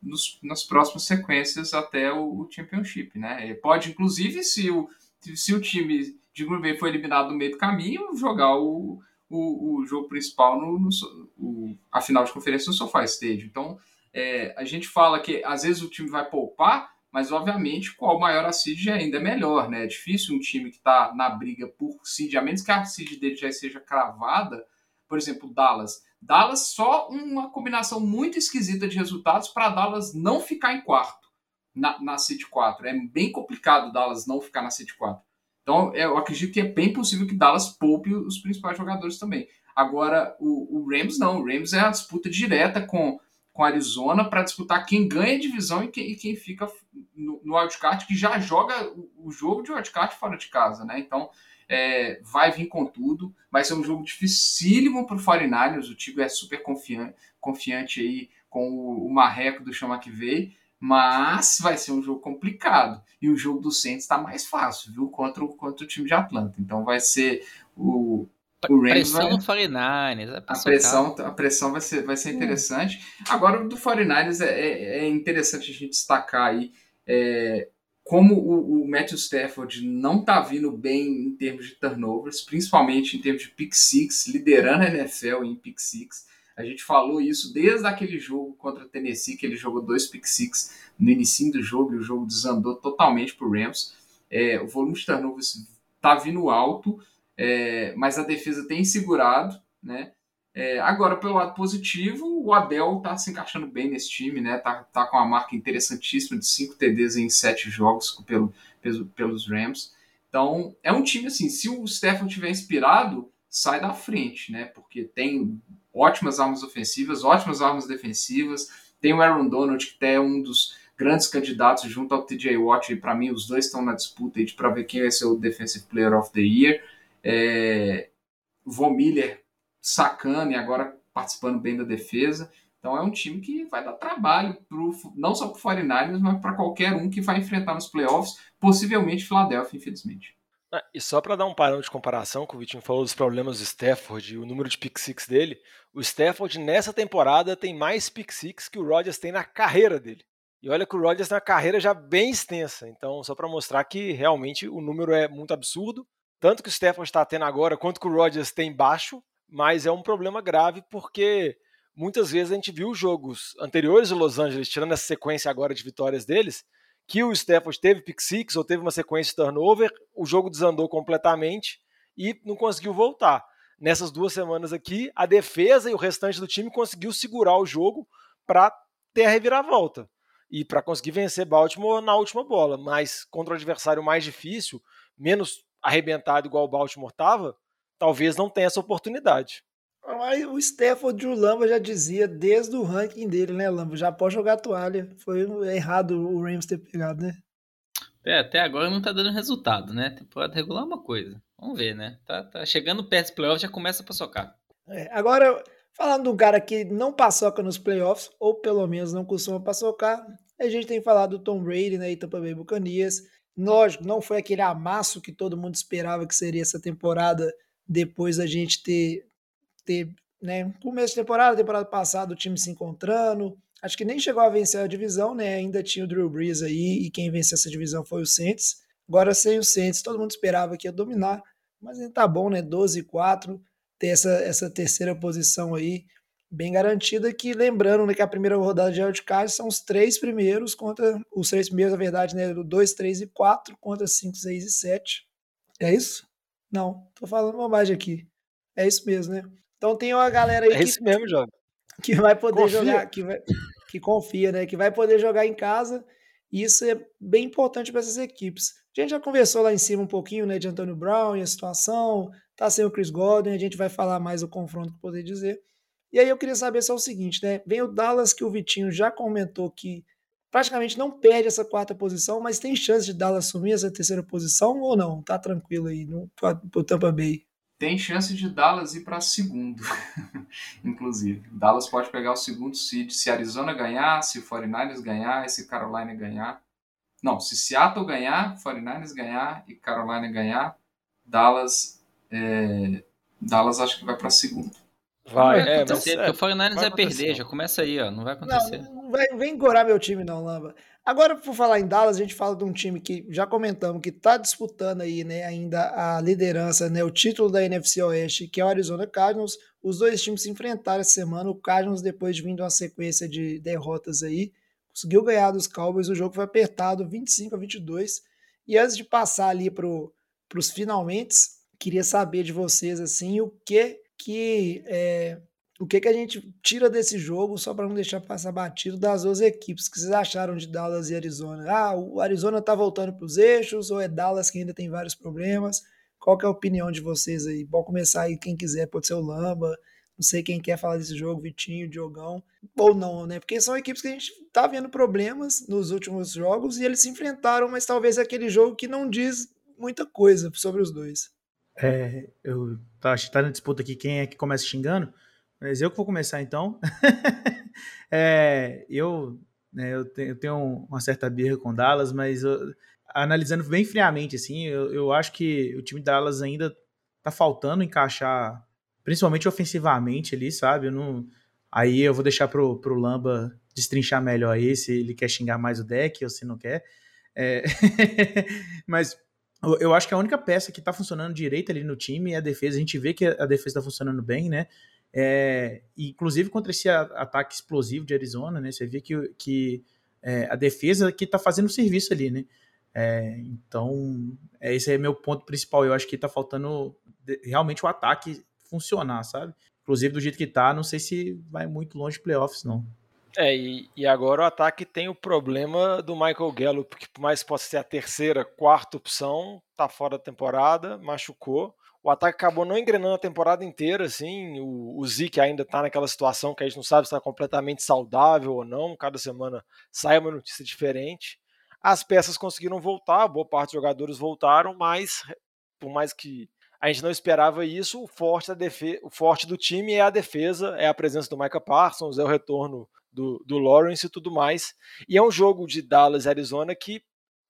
nos, nas próximas sequências até o, o Championship, né? Pode, inclusive, se o, se o time de Green Bay foi eliminado no meio do caminho, jogar o, o, o jogo principal no, no o, a final de conferência no SoFi Stadium. Então, é, a gente fala que às vezes o time vai poupar, mas obviamente qual maior a seed ainda é melhor, né? É difícil um time que está na briga por seed, a menos que a seed dele já seja cravada, por exemplo, Dallas. Dallas só uma combinação muito esquisita de resultados para Dallas não ficar em quarto na, na seed 4. É bem complicado Dallas não ficar na seed 4. Então, eu acredito que é bem possível que Dallas poupe os principais jogadores também. Agora, o, o Rams não. O Rams é a disputa direta com, com Arizona para disputar quem ganha a divisão e quem, e quem fica no, no wildcard, que já joga o, o, jogo de wildcard fora de casa, né? Então, é, vai vir com tudo. Vai ser um jogo dificílimo para o 49ers. O Tigo é super confiante, confiante aí com o, o marreco do Chama que veio mas vai ser um jogo complicado. E o jogo do Saints está mais fácil, viu? Contra o, contra o time de Atlanta. Então vai ser o. O Rams pressão vai, no 49ers. A pressão, a pressão vai ser, vai ser interessante. Agora, do 49ers é, é, é interessante a gente destacar aí é, como o, o, Matthew Stafford não está vindo bem em termos de turnovers, principalmente em termos de pick six, liderando a NFL em pick six. A gente falou isso desde aquele jogo contra o Tennessee, que ele jogou dois pick six no início do jogo e o jogo desandou totalmente para o Rams. É, o volume de turnovers está vindo alto, é, mas a defesa tem segurado, né? É, agora, pelo lado positivo, o Adel está se encaixando bem nesse time, né? Tá, tá com uma marca interessantíssima de 5 TDs em 7 jogos pelo, pelo, pelos Rams. Então, é um time assim, se o Stefan tiver inspirado, sai da frente, né? Porque tem ótimas armas ofensivas, ótimas armas defensivas. Tem o Aaron Donald, que é um dos grandes candidatos junto ao TJ Watt, e para mim os dois estão na disputa para ver quem vai ser o Defensive Player of the Year. É, Von Miller sacando e agora participando bem da defesa. Então é um time que vai dar trabalho pro, não só para o 49ers, mas para qualquer um que vai enfrentar nos playoffs, possivelmente Philadelphia, infelizmente. Ah, e só para dar um parâmetro de comparação, que o Vitinho falou dos problemas do Stafford e o número de pick six dele, o Stafford nessa temporada tem mais pick six que o Rodgers tem na carreira dele. E olha que o Rodgers tem uma carreira já bem extensa, então só para mostrar que realmente o número é muito absurdo, tanto que o Stafford está tendo agora, quanto que o Rodgers tem baixo, mas é um problema grave porque muitas vezes a gente viu jogos anteriores de Los Angeles, tirando essa sequência agora de vitórias deles, que o Stafford teve pick six ou teve uma sequência de turnover, o jogo desandou completamente e não conseguiu voltar. Nessas duas semanas aqui, a defesa e o restante do time conseguiu segurar o jogo para ter a reviravolta e para conseguir vencer Baltimore na última bola. Mas contra o adversário mais difícil, menos arrebentado igual o Baltimore estava, talvez não tenha essa oportunidade. Mas o Stafford o Lamba já dizia desde o ranking dele, né, Lamba? Já pode jogar toalha. Foi errado o Rams ter pegado, né? É, até agora não tá dando resultado, né? Temporada regular é uma coisa. Vamos ver, né? Tá, tá chegando perto dos playoffs, já começa a socar. É, agora, falando de um cara que não paçoca nos playoffs, ou pelo menos não costuma paçocar, a gente tem falado do Tom Brady, né? E Tampa Bay Buccaneers. Lógico, não foi aquele amasso que todo mundo esperava que seria essa temporada depois da gente ter, ter né, começo de temporada, temporada passada, o time se encontrando. Acho que nem chegou a vencer a divisão, né? Ainda tinha o Drew Brees aí, e quem venceu essa divisão foi o Saints. Agora sem o Saints, todo mundo esperava que ia dominar, mas ainda tá bom, né? 12 e 4, ter essa, essa terceira posição aí bem garantida, que lembrando né, que a primeira rodada de wildcard são os três primeiros contra, os três primeiros, na verdade, né? 2, 3 e 4 contra 5, 6 e 7. É isso? Não, tô falando bobagem aqui. É isso mesmo, né? Então tem uma galera aí. É que, mesmo. Que vai poder confia. jogar, que, vai, que confia, né? Que vai poder jogar em casa. E isso é bem importante para essas equipes. A gente já conversou lá em cima um pouquinho, né, de Antônio Brown e a situação. Tá sem o Chris Godwin, a gente vai falar mais o confronto que poder dizer. E aí eu queria saber só o seguinte, né? Vem o Dallas que o Vitinho já comentou que praticamente não perde essa quarta posição, mas tem chance de Dallas assumir essa terceira posição ou não? Tá tranquilo aí no pro Tampa Bay. Tem chance de Dallas ir para segundo, inclusive. Dallas pode pegar o segundo seed se Arizona ganhar, se o 49ers ganhar, se Carolina ganhar. Não, se Seattle ganhar, 49ers ganhar e Carolina ganhar, Dallas é, Dallas acho que vai para segundo. Vai, vai é, mas, é, o 49ers vai, vai perder, já começa aí, ó, não vai acontecer. Não, não vai, vem gorar meu time não, Lamba. Agora, por falar em Dallas, a gente fala de um time que já comentamos que está disputando aí, né, ainda a liderança, né, o título da NFC Oeste, que é o Arizona Cardinals. Os dois times se enfrentaram essa semana. O Cardinals, depois de vindo uma sequência de derrotas aí, conseguiu ganhar dos Cowboys. O jogo foi apertado, 25 a 22. E antes de passar ali para os finalmente, queria saber de vocês assim o que que é, o que, que a gente tira desse jogo, só para não deixar passar batido, das duas equipes. O que vocês acharam de Dallas e Arizona? Ah, o Arizona está voltando para os eixos, ou é Dallas que ainda tem vários problemas? Qual que é a opinião de vocês aí? Pode começar aí, quem quiser, pode ser o Lamba, não sei quem quer falar desse jogo, Vitinho, Diogão, ou não, né? Porque são equipes que a gente tá vendo problemas nos últimos jogos e eles se enfrentaram, mas talvez é aquele jogo que não diz muita coisa sobre os dois. É, eu tá, tá na disputa aqui quem é que começa xingando, mas eu que vou começar então. é, eu, né, eu, tenho, uma certa birra com Dallas, mas eu, analisando bem friamente, assim, eu, eu acho que o time de Dallas ainda tá faltando encaixar, principalmente ofensivamente ali, sabe? Não, aí eu vou deixar pro, pro Lamba destrinchar melhor aí, se ele quer xingar mais o deck ou se não quer. É, mas eu acho que a única peça que tá funcionando direito ali no time é a defesa. A gente vê que a defesa tá funcionando bem, né? É, inclusive contra esse ataque explosivo de Arizona, né? Você vê que, que é, a defesa que está fazendo o serviço ali, né? É, então, é, esse é meu ponto principal. Eu acho que está faltando realmente o ataque funcionar, sabe? Inclusive, do jeito que tá, não sei se vai muito longe de playoffs, não. É, e, e, agora o ataque tem o problema do Michael Gallup, que por mais possa ser a terceira, quarta opção, tá fora da temporada, machucou. O ataque acabou não engrenando a temporada inteira, assim. O, o Zeke ainda tá naquela situação que a gente não sabe se está completamente saudável ou não. Cada semana sai uma notícia diferente. As peças conseguiram voltar, boa parte dos jogadores voltaram, mas por mais que a gente não esperava isso, o forte, da defe o forte do time é a defesa, é a presença do Micah Parsons, é o retorno do, do Lawrence e tudo mais. E é um jogo de Dallas Arizona que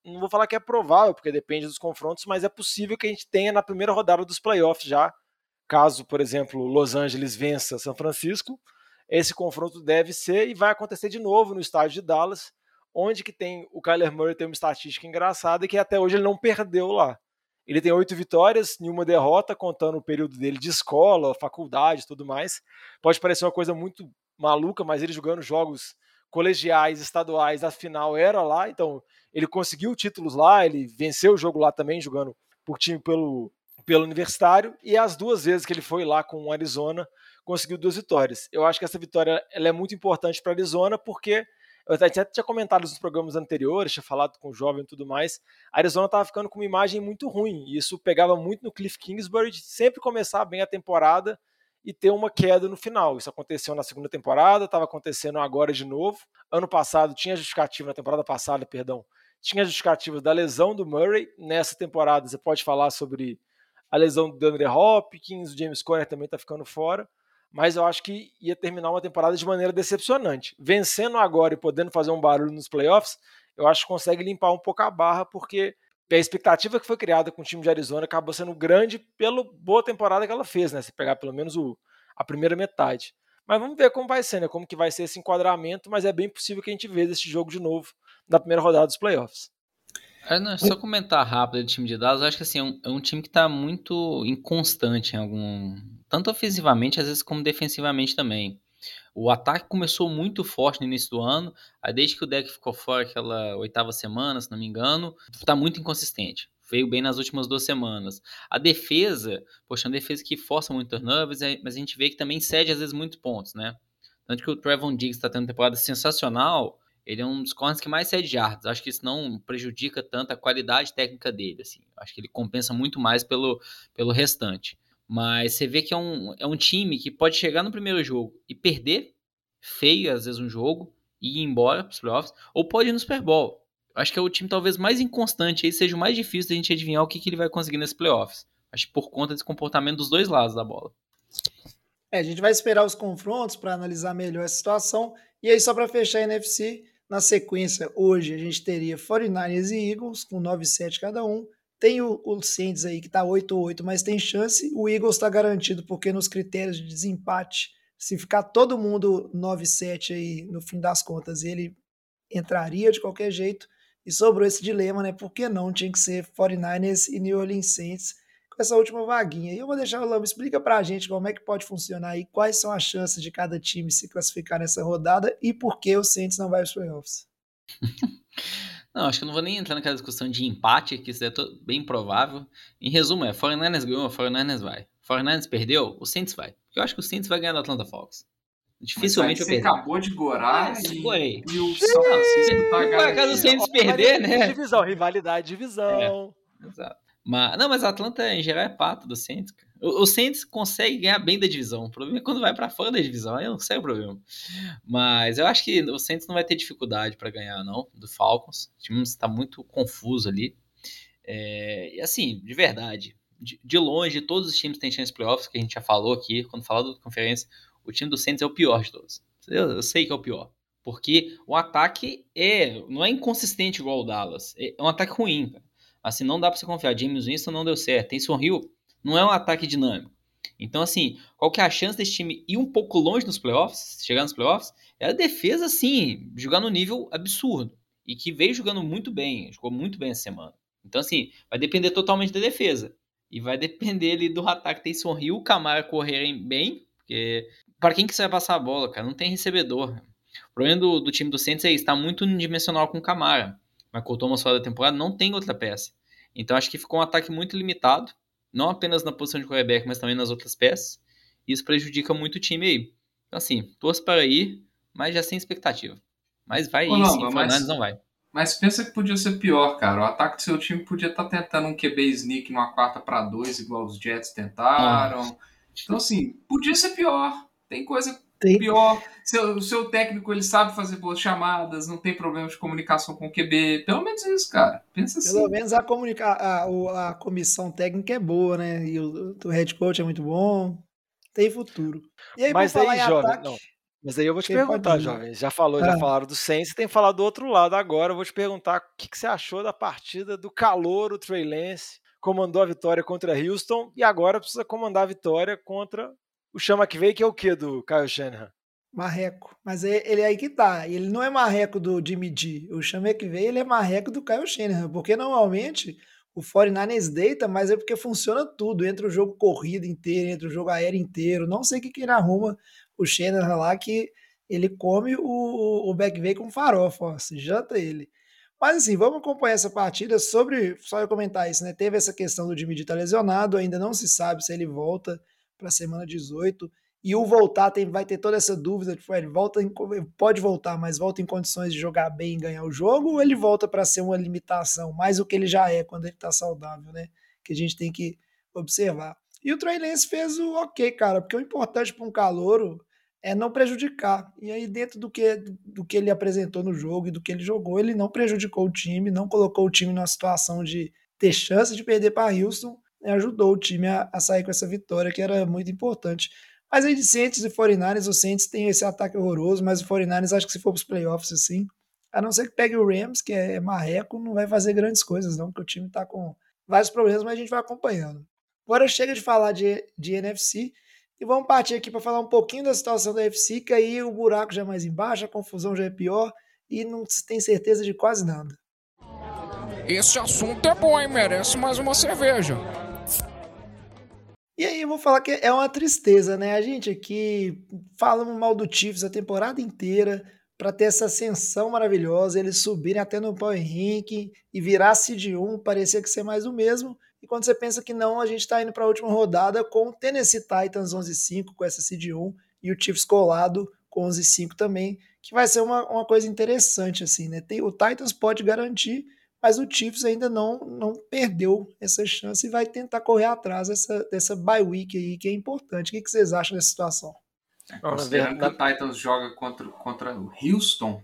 não vou falar que é provável, porque depende dos confrontos, mas é possível que a gente tenha na primeira rodada dos playoffs já. Caso, por exemplo, Los Angeles vença São Francisco, esse confronto deve ser e vai acontecer de novo no estádio de Dallas, onde que tem o Kyler Murray tem uma estatística engraçada que até hoje ele não perdeu lá. Ele tem oito vitórias, nenhuma derrota, contando o período dele de escola, faculdade tudo mais. Pode parecer uma coisa muito maluca, mas ele jogando jogos colegiais, estaduais, a final era lá, então ele conseguiu títulos lá, ele venceu o jogo lá também, jogando por time pelo, pelo universitário, e as duas vezes que ele foi lá com o Arizona, conseguiu duas vitórias. Eu acho que essa vitória ela é muito importante para Arizona, porque eu até tinha comentado nos programas anteriores, tinha falado com o jovem e tudo mais. A Arizona estava ficando com uma imagem muito ruim. E isso pegava muito no Cliff Kingsbury de sempre começar bem a temporada e ter uma queda no final. Isso aconteceu na segunda temporada, estava acontecendo agora de novo. Ano passado tinha justificativa, na temporada passada, perdão, tinha justificativa da lesão do Murray. Nessa temporada você pode falar sobre a lesão do Andre Hopkins, o James Conner também está ficando fora. Mas eu acho que ia terminar uma temporada de maneira decepcionante. Vencendo agora e podendo fazer um barulho nos playoffs, eu acho que consegue limpar um pouco a barra, porque a expectativa que foi criada com o time de Arizona acabou sendo grande pela boa temporada que ela fez, né? Se pegar pelo menos o, a primeira metade. Mas vamos ver como vai ser, né? Como que vai ser esse enquadramento, mas é bem possível que a gente veja esse jogo de novo na primeira rodada dos playoffs. É, não, só comentar rápido do time de Dallas, eu acho que assim, é um, é um time que está muito inconstante em algum. Tanto ofensivamente, às vezes, como defensivamente também. O ataque começou muito forte no início do ano, aí desde que o deck ficou fora aquela oitava semana, se não me engano, está muito inconsistente. Veio bem nas últimas duas semanas. A defesa, poxa, é uma defesa que força muito turnovers, é, mas a gente vê que também cede às vezes muitos pontos, né? Tanto que o Trevon Diggs está tendo uma temporada sensacional, ele é um dos corners que mais cede yards. Acho que isso não prejudica tanto a qualidade técnica dele, assim. Acho que ele compensa muito mais pelo, pelo restante. Mas você vê que é um, é um time que pode chegar no primeiro jogo e perder feio, às vezes, um jogo, e ir embora para os playoffs, ou pode ir no Super Bowl. Acho que é o time talvez mais inconstante aí, seja o mais difícil da gente adivinhar o que, que ele vai conseguir nesses playoffs. Acho que por conta desse comportamento dos dois lados da bola. É, a gente vai esperar os confrontos para analisar melhor a situação. E aí, só para fechar a NFC, na sequência, hoje a gente teria 49ers e Eagles com 9-7 cada um. Tem o, o Saints aí que está 8-8, mas tem chance. O Eagles está garantido porque nos critérios de desempate, se ficar todo mundo 9-7 aí no fim das contas, ele entraria de qualquer jeito. E sobrou esse dilema, né? Por que não tinha que ser 49ers e New Orleans Saints com essa última vaguinha? E eu vou deixar o Lama explica pra gente como é que pode funcionar aí, quais são as chances de cada time se classificar nessa rodada e por que o Saints não vai aos playoffs. Não, acho que eu não vou nem entrar naquela discussão de empate, que isso é bem provável. Em resumo, é 49ers ganhou, 49ers vai. 49ers perdeu, o Saints vai. Porque eu acho que o Saints vai ganhar do Atlanta Falcons. Dificilmente Mas aí você acabou de gorar ah, e, e o São Francisco tá Por acaso o Saints perder, né? Divisão, rivalidade, divisão. É, exato. Mas, não, mas a Atlanta em geral é pato do Saints. Cara. O, Saints consegue ganhar bem da divisão. O problema é quando vai para fora da divisão, aí não sei o problema. Mas eu acho que o Saints não vai ter dificuldade para ganhar, não, do Falcons. O time está muito confuso ali. É, e assim, de verdade, de, de, longe, todos os times têm chance de playoffs, que a gente já falou aqui, quando falou da conferência, o time do Saints é o pior de todos. Eu, eu sei que é o pior. Porque o ataque é não é inconsistente igual o Dallas. É, é um ataque ruim, cara. Assim, não dá para você confiar. James Winston não deu certo. Tem Hill não é um ataque dinâmico. Então, assim, qual que é a chance desse time ir um pouco longe nos playoffs, chegar nos playoffs? É a defesa, assim, jogar no nível absurdo. E que veio jogando muito bem, jogou muito bem essa semana. Então, assim, vai depender totalmente da defesa. E vai depender ali do ataque Taysom Hill, Camara correrem bem, Porque para quem que você vai passar a bola, cara? Não tem recebedor. O problema do, do time do Saints é isso, está muito unidimensional com o Camara. Michael Thomas fora da temporada não tem outra peça. Então acho que ficou um ataque muito limitado, não apenas na posição de quarterback, mas também nas outras peças. Isso prejudica muito o time aí. Então assim, torço para ir, mas já sem expectativa. Mas vai Ô, ir, não, sim, mas- Fernandes não vai. Mas pensa que podia ser pior, cara. O ataque do seu time podia estar tentando um QB sneak numa quarta para dois, igual os Jets tentaram. Então, assim, podia ser pior. Tem coisa Tem- pior. Seu- o seu técnico, ele sabe fazer boas chamadas, não tem problema de comunicação com o QB. Pelo menos isso, cara. Pensa assim. Pelo menos a, comunica a, a comissão técnica é boa, né? E o, o head coach é muito bom. Tem futuro. E aí, Mas por falar aí, em jovem, ataque, não. Mas aí eu vou te perguntar, jovem. Já falou, já Ah. falaram do Saints, tem que falar do outro lado agora. Eu vou te perguntar o que, que você achou da partida do calor, o Trey Lance, comandou a vitória contra Houston e agora precisa comandar a vitória contra o Chama que veio, que é o que do Kyle Shanahan? marreco. Mas é- ele é aí que tá. Ele não é marreco do Jimmy G. O Chamé que veio, ele é marreco do Kyle Shanahan. Porque normalmente o 49ers deita, mas é porque funciona tudo. Entra o jogo corrido inteiro, entra o jogo aéreo inteiro. Não sei o que, que ele arruma o Shanahan lá, que ele come o, o McVay com farofa, se janta ele. Mas assim, vamos acompanhar essa partida sobre, só eu comentar isso, né? Teve essa questão do Jimmy G tá lesionado, ainda não se sabe se ele volta para a semana 18. E o voltar tem, vai ter toda essa dúvida, tipo, ele volta em, pode voltar, mas volta em condições de jogar bem e ganhar o jogo, ou ele volta para ser uma limitação, mais o que ele já é quando ele tá saudável, né? Que a gente tem que observar. E o Trey Lance fez o ok, cara, porque o importante para um calouro é não prejudicar. E aí, dentro do que, do que ele apresentou no jogo e do que ele jogou, ele não prejudicou o time, não colocou o time numa situação de ter chance de perder para Houston, e ajudou o time a, a, sair com essa vitória, que era muito importante. Mas aí de Saints e 49ers, o Saints tem esse ataque horroroso, mas o 49ers acho que se for para os playoffs assim, a não ser que pegue o Rams, que é marreco, não vai fazer grandes coisas não, porque o time está com vários problemas, mas a gente vai acompanhando. Agora chega de falar de, de NFC e vamos partir aqui para falar um pouquinho da situação da NFC, que aí o buraco já é mais embaixo, a confusão já é pior e não se tem certeza de quase nada. Esse assunto é bom, hein? Merece mais uma cerveja. E aí eu vou falar que é uma tristeza, né? A gente aqui falamos mal do Chiefs a temporada inteira para ter essa ascensão maravilhosa, eles subirem até no Power Ranking e virar seed 1, parecia que ser mais o mesmo. E quando você pensa que não, a gente está indo para a última rodada com o Tennessee Titans 11-5 com essa seed 1 e o Chiefs colado com 11-5 também, que vai ser uma, uma coisa interessante assim, né? Tem, o Titans pode garantir mas o Chiefs ainda não, não perdeu essa chance e vai tentar correr atrás dessa, dessa bye week aí, que é importante. O que, vocês acham dessa situação? Considerando que o Titans joga contra, contra o Houston,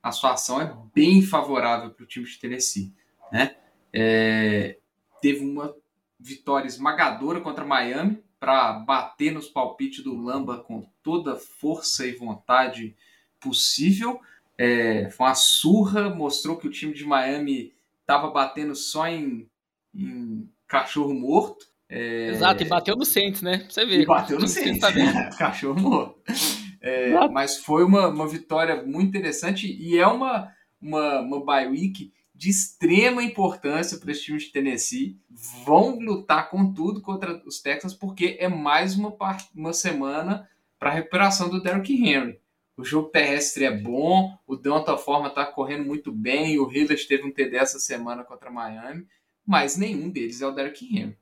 a situação é bem favorável para o time de Tennessee. Né? É, teve uma vitória esmagadora contra Miami para bater nos palpites do Lamba com toda força e vontade possível. É, foi uma surra, mostrou que o time de Miami estava batendo só em, em cachorro morto. É... Exato, e bateu no Saints, né? Pra você ver. E bateu no Saints, tá cachorro morto. É, mas foi uma, uma vitória muito interessante e é uma, uma, uma bye week de extrema importância para esse time de Tennessee. Vão lutar com tudo contra os Texans porque é mais uma, uma semana para a recuperação do Derrick Henry. O jogo terrestre é bom, o Donta Forma está correndo muito bem, o Hillard teve um TD essa semana contra Miami, mas nenhum deles é o Derrick Henry.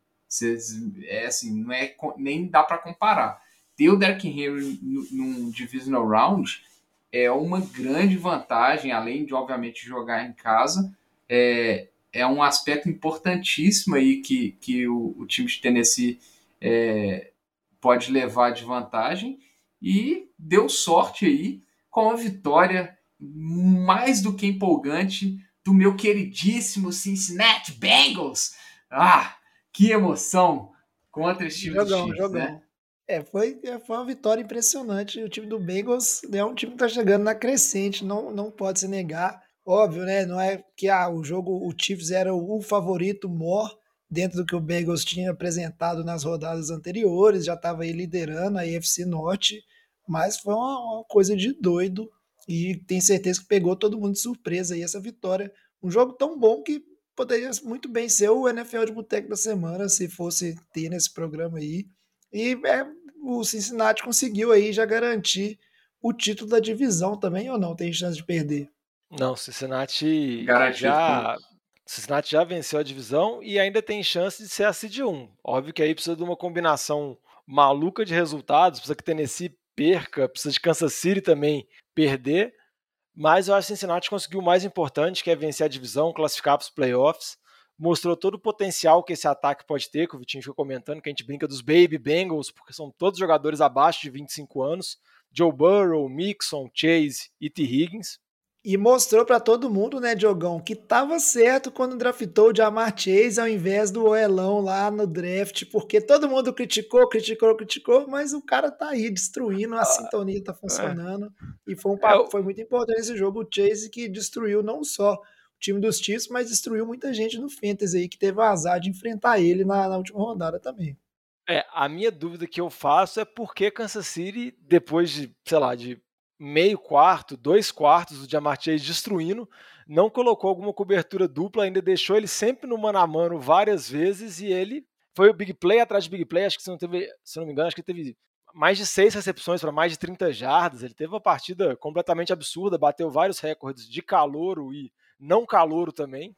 É assim, não é, nem dá para comparar. Ter o Derrick Henry num divisional round é uma grande vantagem, além de, obviamente, jogar em casa. É, é um aspecto importantíssimo aí que, que o, o time de Tennessee é, pode levar de vantagem e deu sorte aí com a vitória mais do que empolgante do meu queridíssimo Cincinnati Bengals. Ah, que emoção contra esse time jogão, Chiefs, jogão. Né? É, foi, foi uma vitória impressionante. O time do Bengals é um time que está chegando na crescente, não, não pode se negar. Óbvio, né? Não é que ah, o jogo, o Chiefs era o favorito maior dentro do que o Bengals tinha apresentado nas rodadas anteriores, já estava aí liderando a AFC Norte, mas foi uma, uma, coisa de doido e tenho certeza que pegou todo mundo de surpresa aí essa vitória. Um jogo tão bom que poderia muito bem ser o NFL de Boteco da semana se fosse ter nesse programa aí. E é, o Cincinnati conseguiu aí já garantir o título da divisão também, ou não? Tem chance de perder? Não, Cincinnati Garantido, já, Cincinnati já venceu a divisão e ainda tem chance de ser a seed 1. Óbvio que aí precisa de uma combinação maluca de resultados, precisa que Tennessee perca, precisa de Kansas City também perder, mas eu acho que Cincinnati conseguiu o mais importante, que é vencer a divisão, classificar para os playoffs, mostrou todo o potencial que esse ataque pode ter, que o Vitinho ficou comentando, que a gente brinca dos Baby Bengals, porque são todos jogadores abaixo de 25 anos, Joe Burrow, Mixon, Chase e T. Higgins, E mostrou pra todo mundo, né, Diogão, que tava certo quando draftou o Jamar Chase ao invés do Oelão lá no draft, porque todo mundo criticou, criticou, criticou, mas o cara tá aí destruindo, a sintonia tá funcionando. E foi, um, É, foi muito importante esse jogo, o Chase que destruiu não só o time dos Chiefs, mas destruiu muita gente no Fantasy aí, que teve o azar de enfrentar ele na, na última rodada também. É, a minha dúvida que eu faço é por que Kansas City, depois de, sei lá, de meio quarto, dois quartos Jamar Chase destruindo, não colocou alguma cobertura dupla, ainda deixou ele sempre no mano a mano várias vezes e ele foi o big play atrás de big play, acho que se não teve, se não me engano, acho que ele teve mais de seis recepções para mais de 30 jardas, ele teve uma partida completamente absurda, bateu vários recordes de calouro e não calouro também,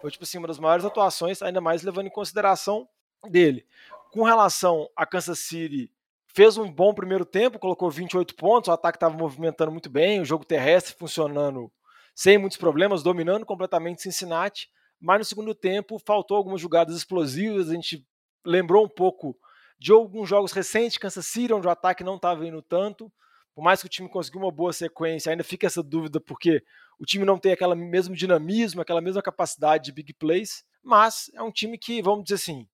foi tipo assim, uma das maiores atuações, ainda mais levando em consideração dele. Com relação a Kansas City, fez um bom primeiro tempo, colocou 28 pontos, o ataque estava movimentando muito bem, o jogo terrestre funcionando sem muitos problemas, dominando completamente Cincinnati, mas no segundo tempo faltou algumas jogadas explosivas, a gente lembrou um pouco de alguns jogos recentes, Kansas City, onde o ataque não estava indo tanto, por mais que o time conseguiu uma boa sequência, ainda fica essa dúvida porque o time não tem aquele mesmo dinamismo, aquela mesma capacidade de big plays, mas é um time que, vamos dizer assim,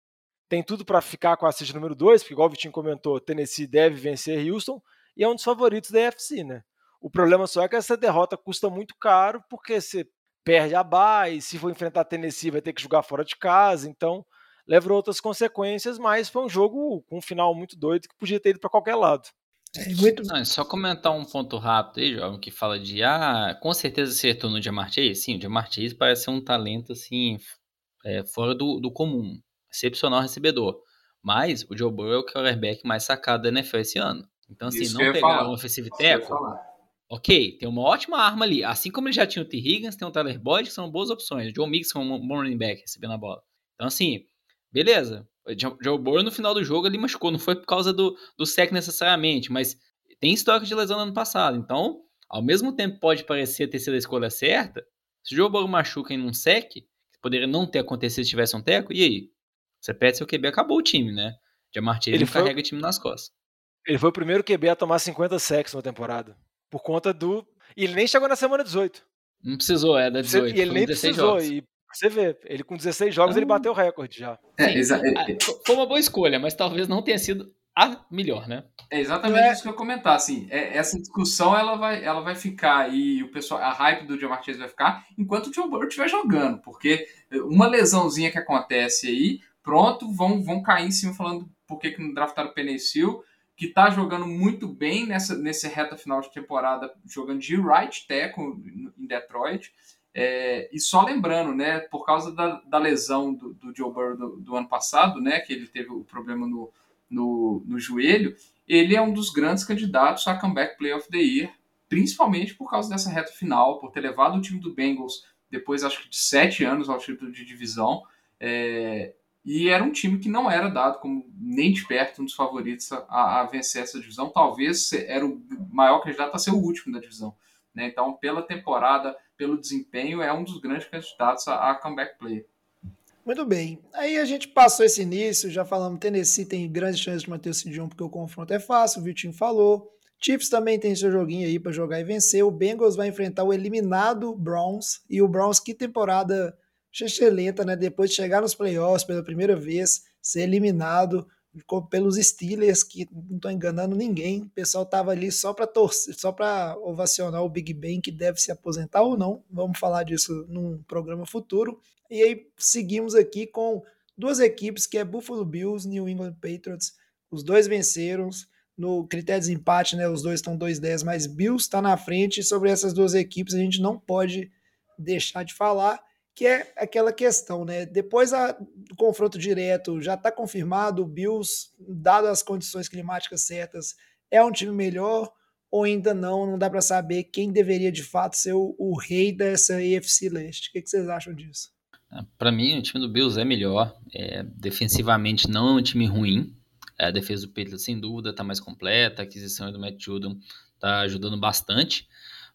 tem tudo para ficar com a seed número 2, porque igual o Vitinho comentou, Tennessee deve vencer Houston e é um dos favoritos da AFC, né? O problema só é que essa derrota custa muito caro, porque você perde a bye, se for enfrentar Tennessee vai ter que jogar fora de casa, então leva outras consequências, mas foi um jogo com um final muito doido que podia ter ido para qualquer lado. É, muito... Não, só comentar um ponto rápido aí, jovem, que fala de, ah, com certeza acertou no Jamar Chase. Sim, o Jamar Chase parece ser um talento, assim, é, fora do, do comum. Excepcional recebedor. Mas o Joe Burrow é o quarterback mais sacado da NFL esse ano. Então, assim, Isso não pegar falar. um offensive tackle, ok, tem uma ótima arma ali. Assim como ele já tinha o T. Higgins, tem o Tyler Boyd, que são boas opções. O Joe Mixon é um bom running back recebendo a bola. Então, assim, beleza. O Joe Burrow no final do jogo ele machucou. Não foi por causa do, do sec necessariamente, mas tem histórico de lesão no ano passado. Então, ao mesmo tempo pode parecer ter sido a escolha certa, se o Joe Burrow machuca em um sec, que poderia não ter acontecido se tivesse um teco, e aí? Você perde seu QB, acabou o time, né? Jamar Chase Ele foi- carrega o time nas costas. Ele foi o primeiro QB a tomar 50 sacks na temporada, por conta do... E ele nem chegou na semana 18. Não precisou, é da 18. e ele nem 16 precisou. jogos. E você vê, ele com 16 jogos ele Ah. bateu o recorde já. É, Sim, exa- ah, é- Foi uma boa escolha, mas talvez não tenha sido a melhor, né? É exatamente é- isso que eu ia comentar, assim, é- essa discussão ela vai, ela vai ficar aí, o pessoal, a hype do Jamar Chase vai ficar enquanto o Joe Burrow estiver jogando, porque uma lesãozinha que acontece aí, pronto, vão, vão cair em cima falando por que que não draftaram o Penicil, que tá jogando muito bem nessa, nessa reta final de temporada, jogando de right tackle em Detroit, é, e só lembrando, né, por causa da, da lesão do, do Joe Burrow do, do ano passado, né, que ele teve o problema no, no, no joelho, ele é um dos grandes candidatos a comeback play of the year, principalmente por causa dessa reta final, por ter levado o time do Bengals depois acho que de sete anos ao título de divisão. É, e era um time que não era dado como nem de perto um dos favoritos a, a vencer essa divisão. Talvez era o maior candidato a ser o último da divisão. Né? Então, pela temporada, pelo desempenho, é um dos grandes candidatos a, a comeback play. Muito bem. Aí a gente passou esse início, já falamos, Tennessee tem grandes chances de manter o seed 1 porque o confronto é fácil, o Vitinho falou. Chiefs também tem seu joguinho aí para jogar e vencer. O Bengals vai enfrentar o eliminado Browns e o Browns que temporada excelente, né? Depois de chegar nos playoffs pela primeira vez, ser eliminado pelos Steelers que não estão enganando ninguém. O pessoal tava ali só para torcer, só para ovacionar o Big Ben que deve se aposentar ou não. Vamos falar disso num programa futuro. E aí seguimos aqui com duas equipes que é Buffalo Bills, New England Patriots. Os dois venceram no critério de empate, né? Os dois estão 2-10, mas Bills está na frente. E sobre essas duas equipes a gente não pode deixar de falar que é aquela questão, né? Depois do confronto direto já está confirmado, o Bills, dado as condições climáticas certas, é um time melhor ou ainda não? Não dá para saber quem deveria de fato ser o, o rei dessa AFC Leste. O que, que vocês acham disso? Para mim, o time do Bills é melhor. É, defensivamente, não é um time ruim. É, a defesa do Patriots, sem dúvida, está mais completa. A aquisição do Matt Judon está ajudando bastante.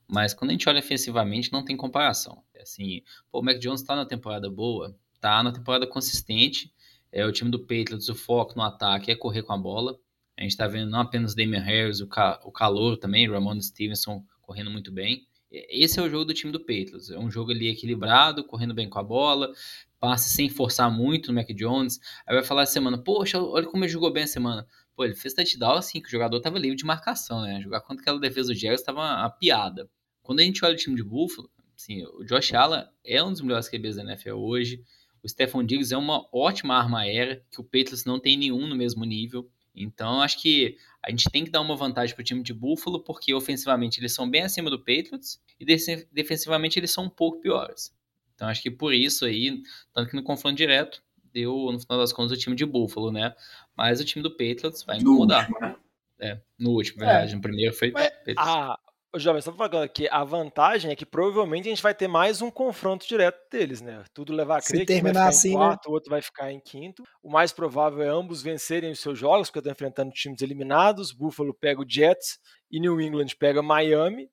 Mas quando a gente olha ofensivamente, não tem comparação. É assim, pô, o Mac Jones está na temporada boa, está na temporada consistente. É o time do Patriots, o foco no ataque é correr com a bola. A gente está vendo não apenas Damian Harris, o, ca o calor também, Ramon Stevenson correndo muito bem. Esse é o jogo do time do Patriots. É um jogo ali equilibrado, correndo bem com a bola, passe sem forçar muito no Mac Jones. Aí vai falar a semana, poxa, olha como ele jogou bem a semana. Pô, ele fez touchdown assim, que o jogador tava livre de marcação, né? Jogar contra aquela defesa do Jaguars tava uma, piada. Quando a gente olha o time de Buffalo, assim, o Josh Allen é um dos melhores QBs da NFL hoje. O Stephon Diggs é uma ótima arma aérea, que o Patriots não tem nenhum no mesmo nível. Então, acho que a gente tem que dar uma vantagem para o time de Buffalo, porque ofensivamente eles são bem acima do Patriots e defensivamente eles são um pouco piores. Então, acho que por isso aí, tanto que no confronto direto, deu, no final das contas, o time de Buffalo, né? Mas o time do Patriots vai incomodar. No último, né? É, no último, verdade. É. No primeiro foi. Mas, a, Ô, Jovem, só falando que a vantagem é que provavelmente a gente vai ter mais um confronto direto deles, né? Tudo levar a crer que um vai ficar assim, em né? quarto, né? o outro vai ficar em quinto. O mais provável é ambos vencerem os seus jogos, porque estão enfrentando times eliminados. Buffalo pega o Jets e New England pega Miami.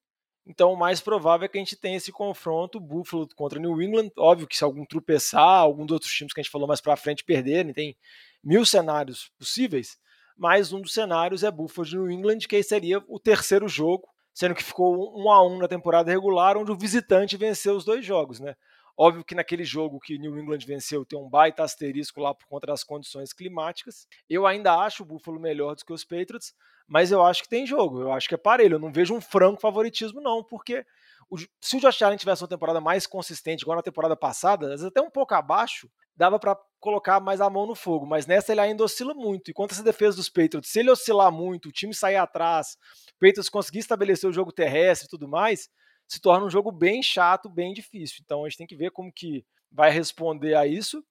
Então, o mais provável é que a gente tenha esse confronto Buffalo contra New England. Óbvio que se algum tropeçar, algum dos outros times que a gente falou mais para frente perderem, tem mil cenários possíveis. Mas um dos cenários é Buffalo de New England, que aí seria o terceiro jogo sendo que ficou um a um na temporada regular, onde o visitante venceu os dois jogos, né? Óbvio que naquele jogo que New England venceu tem um baita asterisco lá por conta das condições climáticas. Eu ainda acho o Buffalo melhor do que os Patriots, mas eu acho que tem jogo. Eu acho que é parelho. Eu não vejo um franco favoritismo, não, porque se o Josh Allen tivesse uma temporada mais consistente, igual na temporada passada, às vezes até um pouco abaixo, dava para colocar mais a mão no fogo. Mas nessa ele ainda oscila muito. E contra essa defesa dos Patriots, se ele oscilar muito, o time sair atrás, o Patriots conseguir estabelecer o jogo terrestre e tudo mais, se torna um jogo bem chato, bem difícil. Então a gente tem que ver como que vai responder a isso.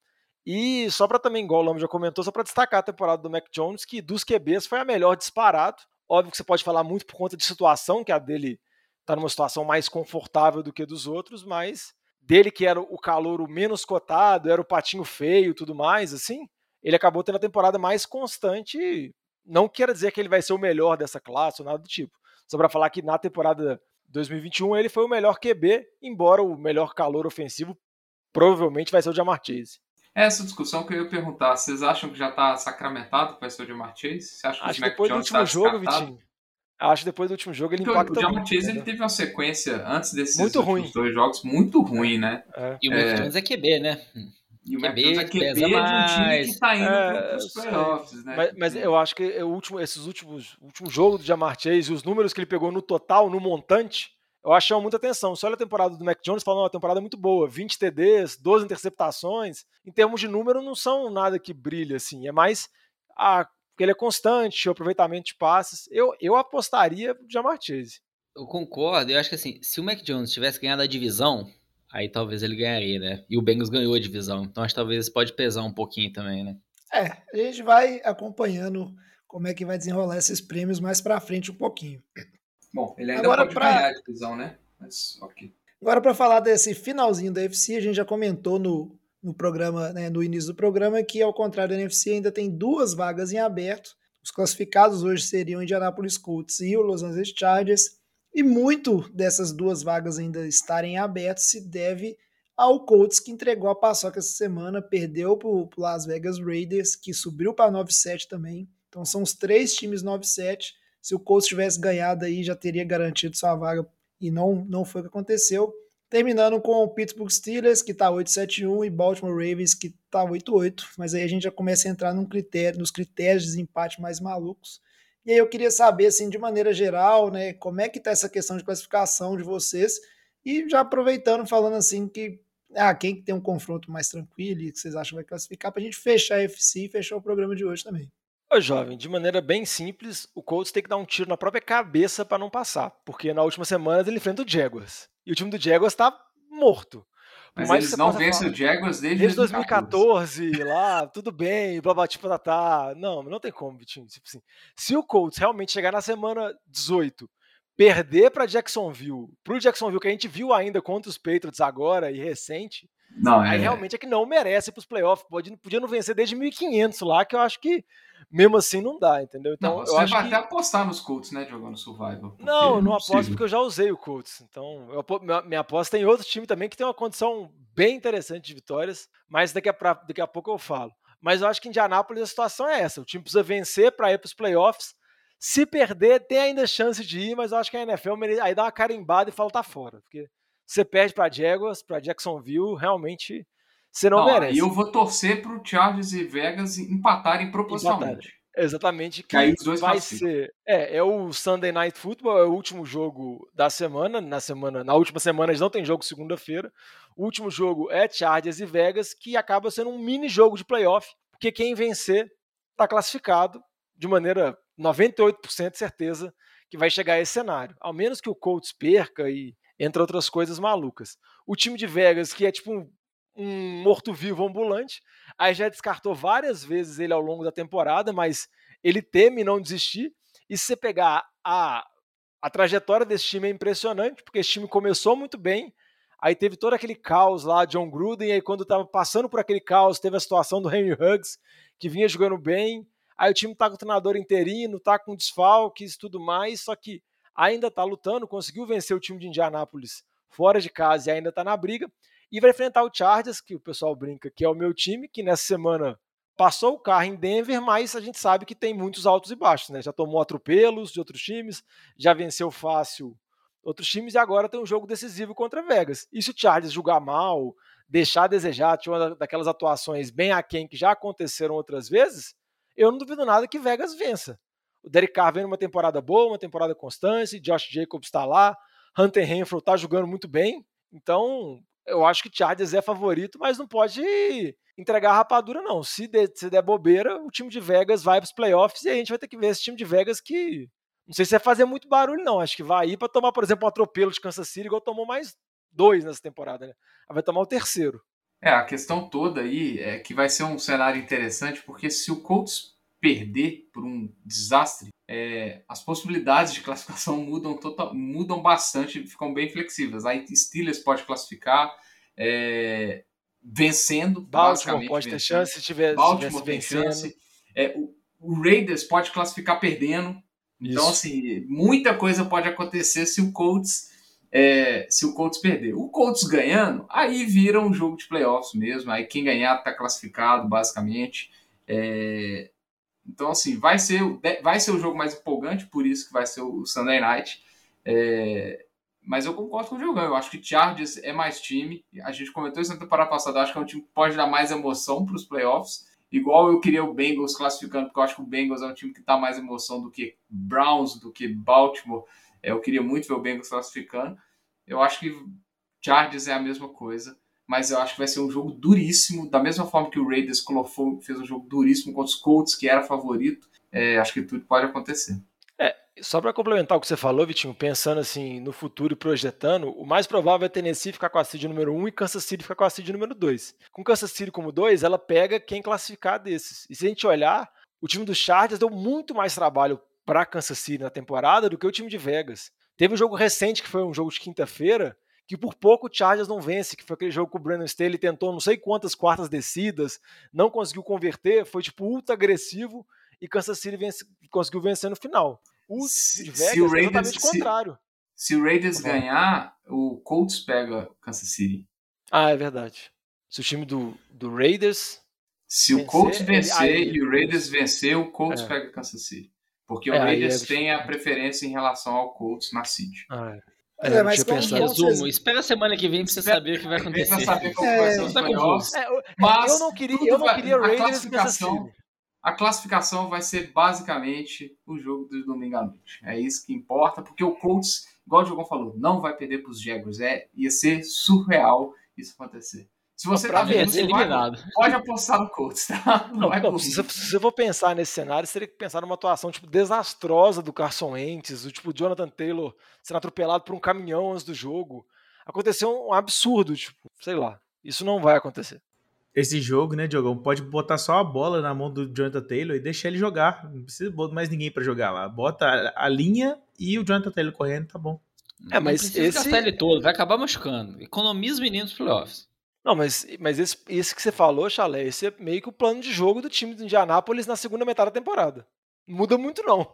E só para também, igual o Lama já comentou, só para destacar a temporada do Mac Jones, que dos QBs foi a melhor disparado. Óbvio que você pode falar muito por conta de situação, que a dele está numa situação mais confortável do que dos outros, mas dele que era o calor o menos cotado, era o patinho feio, tudo mais, assim, ele acabou tendo a temporada mais constante. Não quer dizer que ele vai ser o melhor dessa classe ou nada do tipo. Só para falar que na temporada 2021 ele foi o melhor QB, embora o melhor calor ofensivo provavelmente vai ser o Jamar Chase. Essa discussão que eu ia perguntar, vocês acham que já está sacramentado que vai ser o Jamar Chase? Você acha que Acho o Mac depois Jones do último tá jogo, Vitinho, Acho que depois do último jogo ele Porque impacta o Jamar muito. Chase ele teve uma sequência antes desses muito ruim. dois jogos muito ruim, né? É. E o Mac Jones é QB, né? E o Mac Jones é QB de um time que tá indo é, para os playoffs, né? Mas, mas, eu acho que o último, esses últimos último jogo do Jamar Chase e os números que ele pegou no total, no montante, eu acho que chama muita atenção. Se olha a temporada do Mac Jones, fala, uma temporada muito boa, 20 TDs, 12 interceptações. Em termos de número, não são nada que brilha, assim. É mais a porque ele é constante, o aproveitamento de passes. Eu, eu apostaria no Jamar Chase. Eu concordo, eu acho que assim, se o Mac Jones tivesse ganhado a divisão, aí talvez ele ganharia, né? E o Bengals ganhou a divisão, então acho que talvez pode pesar um pouquinho também, né? É, a gente vai acompanhando como é que vai desenrolar esses prêmios mais para frente um pouquinho. Bom, ele ainda Agora, pode pra... ganhar a divisão, né? Mas ok. Agora para falar desse finalzinho da FC, a gente já comentou no no programa, né, no início do programa, que ao contrário da NFC ainda tem duas vagas em aberto. Os classificados hoje seriam Indianapolis Colts e o Los Angeles Chargers, e muito dessas duas vagas ainda estarem abertas se deve ao Colts que entregou a paçoca essa semana, perdeu para o Las Vegas Raiders, que subiu para 9-7 também. Então são os três times 9-7. Se o Colts tivesse ganhado aí, já teria garantido sua vaga e não, não foi o que aconteceu. Terminando com o Pittsburgh Steelers, que está 8-7-1, e Baltimore Ravens, que está 8-8. Mas aí a gente já começa a entrar num critério, nos critérios de desempate mais malucos. E aí eu queria saber, assim, de maneira geral, né, como é que está essa questão de classificação de vocês. E já aproveitando, falando assim, que ah, quem tem um confronto mais tranquilo e que vocês acham que vai classificar, para a gente fechar a FC e fechar o programa de hoje também. Ô, jovem, de maneira bem simples, o Colts tem que dar um tiro na própria cabeça para não passar, porque na última semana ele enfrenta o Jaguars. E o time do Jaguars está morto. Mas eles não vencem falar- o Jaguars desde, Desde 2014. 2014, lá, tudo bem, blá blá tipo tá. Não, não tem como, Vitinho. Tipo assim, se o Colts realmente chegar na semana 18, perder para Jacksonville, pro Jacksonville que a gente viu ainda contra os Patriots agora e recente, Não, é. aí realmente é que não merece pros playoffs. Pode, podia não vencer desde 1500 lá, que eu acho que mesmo assim não dá, entendeu? Então, Não, eu você acho vai que... até apostar nos Colts, né, jogando Survival. Não, eu não é aposto possível. porque eu já usei o Colts. Então, eu minha, minha aposta tem outro time também que tem uma condição bem interessante de vitórias, mas daqui a, pra- daqui a pouco eu falo. Mas eu acho que em Indianápolis a situação é essa: o time precisa vencer para ir para os playoffs. Se perder, tem ainda chance de ir, mas eu acho que a NFL aí dá uma carimbada e fala tá fora. Porque você perde para Jaguars, para Jacksonville, realmente você não, Não, merece. E eu vou torcer pro Chargers e Vegas empatarem proporcionalmente. Exatamente, que Que aí os dois vai classificam. ser. É, é o Sunday Night Football, é o último jogo da semana. Na semana, na última semana eles não tem jogo segunda-feira. O último jogo é Chargers e Vegas, que acaba sendo um mini jogo de playoff, porque quem vencer está classificado de maneira 98% de certeza que vai chegar a esse cenário. Ao menos que o Colts perca e entre outras coisas malucas. O time de Vegas, que é tipo um, um morto-vivo ambulante, aí já descartou várias vezes ele ao longo da temporada, mas ele teme não desistir. E se você pegar a, a trajetória desse time é impressionante, porque esse time começou muito bem, aí teve todo aquele caos lá, John Gruden, e aí quando estava passando por aquele caos, teve a situação do Henry Huggs, que vinha jogando bem, aí o time tá com o treinador interino, tá com desfalques e tudo mais, só que ainda tá lutando, conseguiu vencer o time de Indianápolis fora de casa e ainda tá na briga, e vai enfrentar o Chargers, que o pessoal brinca que é o meu time, que nessa semana passou o carro em Denver, mas a gente sabe que tem muitos altos e baixos, né? Já tomou atropelos de outros times, já venceu fácil outros times e agora tem um jogo decisivo contra Vegas. E se o Chargers jogar mal, deixar a desejar, tinha uma daquelas atuações bem aquém que já aconteceram outras vezes, eu não duvido nada que Vegas vença. O Derek Carr vem numa temporada boa, uma temporada constante, Josh Jacobs está lá, Hunter Renfro está jogando muito bem, então eu acho que Chargers é favorito, mas não pode entregar a rapadura, não. Se der, se der bobeira, o time de Vegas vai para os playoffs e a gente vai ter que ver esse time de Vegas que. Não sei se vai fazer muito barulho, não. Acho que vai ir para tomar, por exemplo, um atropelo de Kansas City, igual tomou mais dois nessa temporada, né? Vai tomar o terceiro. É, a questão toda aí é que vai ser um cenário interessante, porque se o Colts perder por um desastre, é, as possibilidades de classificação mudam, total, mudam bastante, ficam bem flexíveis. Aí Steelers pode classificar é, vencendo, Baltimore basicamente pode ter vencendo. chance se tiver Baltimore se tem vencendo. chance. É, o, o Raiders pode classificar perdendo. Então, Isso. assim, muita coisa pode acontecer se o Colts é, se o Colts perder. O Colts ganhando, aí vira um jogo de playoffs mesmo. Aí quem ganhar está classificado, basicamente. É, então, assim, vai ser, o- vai ser o jogo mais empolgante, por isso que vai ser o Sunday Night. É, mas eu concordo com o Diogão. Eu acho que Chargers é mais time. A gente comentou isso na temporada passada. Acho que é um time que pode dar mais emoção para os playoffs. Igual eu queria o Bengals classificando, porque eu acho que o Bengals é um time que dá mais emoção do que Browns, do que Baltimore. É, Eu queria muito ver o Bengals classificando. Eu acho que Chargers é a mesma coisa, mas eu acho que vai ser um jogo duríssimo, da mesma forma que o Raiders colocou, fez um jogo duríssimo contra os Colts, que era favorito. É, acho que tudo pode acontecer. Só para complementar o que você falou, Vitinho, pensando assim no futuro e projetando, o mais provável é Tennessee ficar com a seed número 1 e Kansas City ficar com a seed número 2. Com Kansas City como 2, ela pega quem classificar desses. E se a gente olhar, o time dos Chargers deu muito mais trabalho para Kansas City na temporada do que o time de Vegas. Teve um jogo recente que foi um jogo de quinta-feira, que por pouco o Chargers não vence, que foi aquele jogo que o Brandon Staley tentou não sei quantas quartas descidas, não conseguiu converter, foi tipo ultra agressivo e Kansas City vence- conseguiu vencer no final. O Se- de se Vegas o é Raiders- exatamente o se- contrário. Se o Raiders Tá ganhar, o Colts pega Kansas City. Ah, é verdade. Se o time do, do Raiders. Se o Vencer, Colts ele- vencer aí- e o Raiders vencer, o Colts É. pega Kansas City. Porque o É, Raiders é- tem a preferência em relação ao Colts na seed. Ah, é, é, mas como- resumo, espera a semana que vem pra você saber o que vai acontecer. pra saber como É, vai ser os tá playoffs. É, eu, Mas eu não queria, eu não vai- queria a Raiders Kansas classificação- City. A classificação vai ser basicamente o jogo do domingo à noite. É isso que importa, porque o Colts, igual o Diogão falou, não vai perder para os Jaguars. É, ia ser surreal isso acontecer. Se você Pra tá ver, vendo ser Survivor, eliminado. pode apostar no Colts, tá? Não, Não, vai não, se, você- se você for pensar nesse cenário, você teria que pensar numa atuação tipo, desastrosa do Carson Wentz, o tipo Jonathan Taylor sendo atropelado por um caminhão antes do jogo. aconteceu um absurdo, tipo, sei lá. Isso não vai acontecer. Esse jogo, né, Diogão, pode botar só a bola na mão do Jonathan Taylor e deixar ele jogar. Não precisa botar mais ninguém pra jogar lá. Bota a, linha e o Jonathan Taylor correndo, tá bom. É, mas esse- ele todo, vai acabar machucando. Economiza os meninos pros playoffs. Não, mas, mas esse, que você falou, Chalé, esse é meio que o plano de jogo do time de Indianápolis na segunda metade da temporada. Não muda muito, não.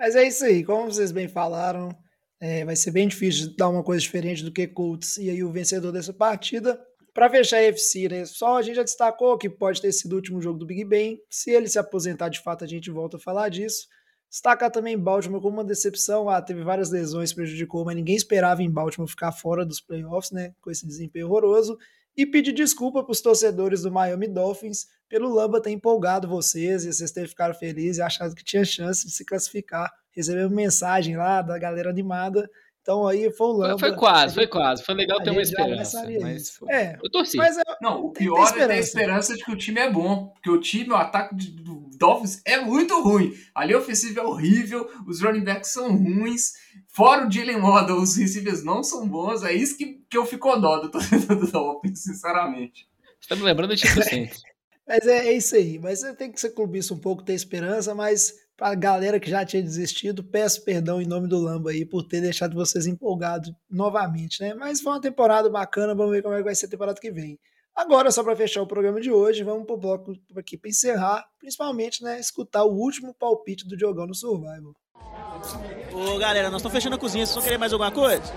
Mas é isso aí, como vocês bem falaram, é, vai ser bem difícil dar uma coisa diferente do que Colts e aí o vencedor dessa partida. Para fechar a FC, né? Só a gente já destacou que pode ter sido o último jogo do Big Ben. Se ele se aposentar de fato, a gente volta a falar disso. Destacar também Baltimore como uma decepção. Ah, teve várias lesões, prejudicou, mas ninguém esperava em Baltimore ficar fora dos playoffs, né? Com esse desempenho horroroso. E pedir desculpa para os torcedores do Miami Dolphins pelo Lamba ter empolgado vocês e vocês terem ficado felizes e achado que tinha chance de se classificar. Recebemos mensagem lá da galera animada. Então aí foi o Foi, Lamba. foi quase, foi quase. Foi legal ter uma esperança. Mas isso. foi- É, Eu torci. mas é, Não, o Tem- pior tem é ter a esperança. de que o time é bom. Porque o time, o ataque de- do Dolphins é muito ruim. A linha ofensiva é horrível, os running backs são ruins. Fora o Jalen Waddle, os receivers não são bons. É isso que, que eu fico dó do torcedor do Dolphins, sinceramente. Você tá me lembrando do time do Saints. Mas é, é isso aí. Mas você tem que ser clubista um pouco, ter esperança, mas pra galera que já tinha desistido, peço perdão em nome do Lamba aí por ter deixado vocês empolgados novamente, né? Mas foi uma temporada bacana, vamos ver como é que vai ser a temporada que vem. Agora, só para fechar o programa de hoje, vamos pro bloco aqui para encerrar, principalmente, né, escutar o último palpite do Diogão no Survival. Ô, galera, nós estamos fechando a cozinha. Vocês vão querer mais alguma coisa?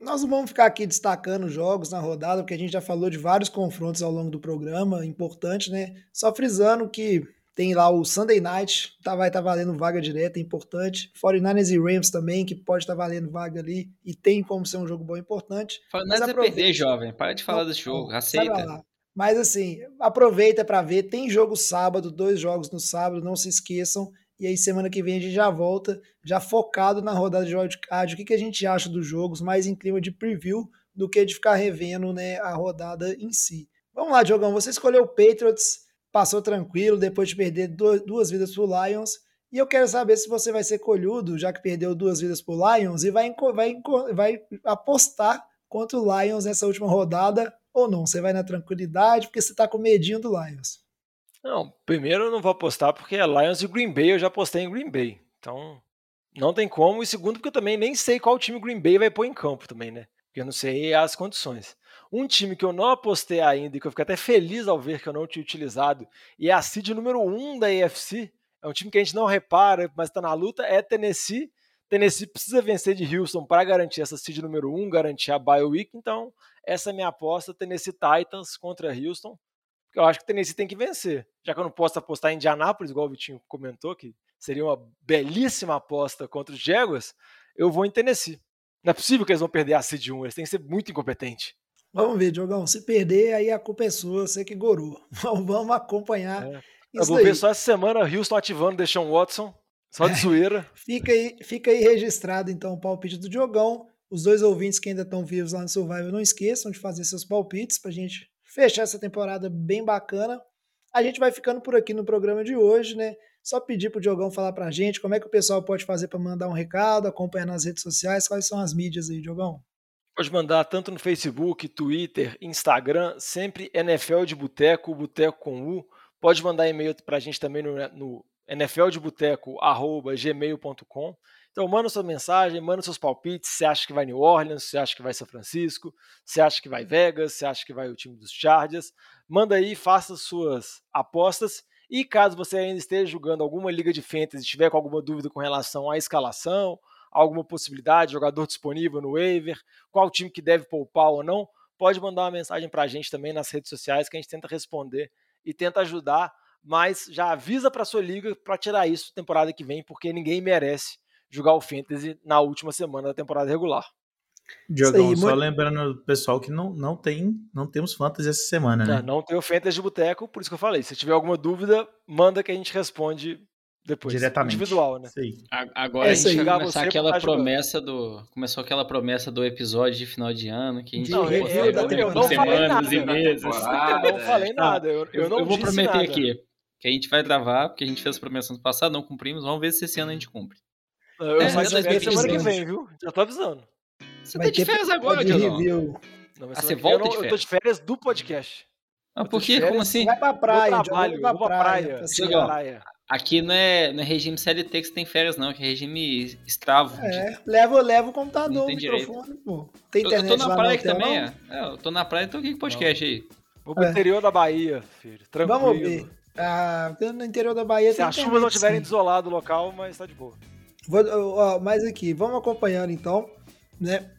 Nós não vamos ficar aqui destacando jogos na rodada, porque a gente já falou de vários confrontos ao longo do programa, importante, né? Só frisando que tem lá o Sunday Night, tá, vai estar valendo vaga direta, importante. 49ers e Rams também, que pode estar valendo vaga ali, e tem como ser um jogo bom e importante. Mas é perder, jovem. Para de falar Não, desse jogo. Aceita. Mas assim, aproveita para ver. Tem jogo sábado, dois jogos no sábado, não se esqueçam. E aí, semana que vem, a gente já volta, já focado na rodada de wildcard. O que, que a gente acha dos jogos, mais em clima de preview do que de ficar revendo né, a rodada em si. Vamos lá, Diogão. Você escolheu o Patriots, passou tranquilo depois de perder du- duas vidas pro Lions. E eu quero saber se você vai ser colhudo, já que perdeu duas vidas pro Lions, e vai, vai, vai apostar contra o Lions nessa última rodada ou não? Você vai na tranquilidade porque você tá com medinho do Lions. Não, primeiro eu não vou apostar porque é Lions e Green Bay, eu já apostei em Green Bay. Então, não tem como. E segundo, porque eu também nem sei qual time Green Bay vai pôr em campo também, né? Porque eu não sei as condições. Um time que eu não apostei ainda e que eu fico até feliz ao ver que eu não tinha utilizado, e é a seed número 1 um da AFC, é um time que a gente não repara, mas está na luta, é Tennessee. Tennessee precisa vencer de Houston para garantir essa seed número 1, um, garantir a bye week. Então, essa é a minha aposta, Tennessee Titans contra Houston. Porque eu acho que Tennessee tem que vencer. Já que eu não posso apostar em Indianápolis, igual o Vitinho comentou, que seria uma belíssima aposta contra os Jaguars, eu vou em Tennessee. Não é possível que eles vão perder a seed 1, eles têm que ser muito incompetentes. Vamos ver, Diogão. Se perder, aí a culpa é sua, você que gorou. Vamos, acompanhar É. Eu vou daí. ver só essa semana Houston ativando Deshaun Watson, só de zoeira. Fica aí, fica aí registrado, então, o palpite do Diogão. Os dois ouvintes que ainda estão vivos lá no Survival, não esqueçam de fazer seus palpites pra gente fechar essa temporada bem bacana. A gente vai ficando por aqui no programa de hoje, né? Só pedir pro Diogão falar pra gente como é que o pessoal pode fazer para mandar um recado, acompanhar nas redes sociais, quais são as mídias aí, Diogão? Pode mandar tanto no Facebook, Twitter, Instagram, sempre NFL de Boteco, Boteco com U. Pode mandar e-mail pra gente também no, no nfldeboteco.gmail.com. Então manda sua mensagem, manda seus palpites. Você acha que vai New Orleans? Você acha que vai São Francisco? Você acha que vai Vegas? Você acha que vai o time dos Chargers? Manda aí, faça suas apostas. E caso você ainda esteja jogando alguma liga de fantasy, estiver com alguma dúvida com relação à escalação, alguma possibilidade, jogador disponível no waiver, qual time que deve poupar ou não, pode mandar uma mensagem para a gente também nas redes sociais que a gente tenta responder e tenta ajudar, mas já avisa para sua liga para tirar isso temporada que vem, porque ninguém merece jogar o Fantasy na última semana da temporada regular. Diogão, aí, só muito- lembrando o pessoal que não, não tem, não temos fantasy essa semana, né? Não, não tem o Fantasy de Boteco, por isso que eu falei. Se tiver alguma dúvida, manda que a gente responde depois. Diretamente. Individual, né? A- Agora É a gente vai começar aquela pra promessa do. Começou aquela promessa do episódio de final de ano que a gente Não, vai eu- postar eu- daqui eu não falei semanas nada e meses. Eu não falei nada, eu, eu não eu vou disse prometer nada. aqui que a gente vai gravar, porque a gente fez a promessa no passado, não cumprimos. Vamos ver se esse ano a gente cumpre. Eu É, só espero semana que 2025. vem, viu? Já tô avisando. Você Vai tá de férias agora, de Diogão? review. Não, mas Ah, você volta eu, de não- eu tô de férias do podcast. Ah, Eu por quê? Como assim? Vai pra praia, vai pra praia. Ó, praia. Aqui não é, não é regime CLT que você tem férias, não, que é regime escravo. É, leva, leva o computador, Não o tem microfone, pô. Tem Eu, eu internet tô na praia aqui hotel, também, é. É, Eu tô na praia e tô aqui com o podcast aí. Vou pro É. interior da Bahia, filho. Tranquilo. Vamos ver. Ah, no interior da Bahia Se tem as chuvas internet, não tiverem sim. desolado o local, mas tá de boa. Vou, ó, mas aqui, vamos acompanhando então, né?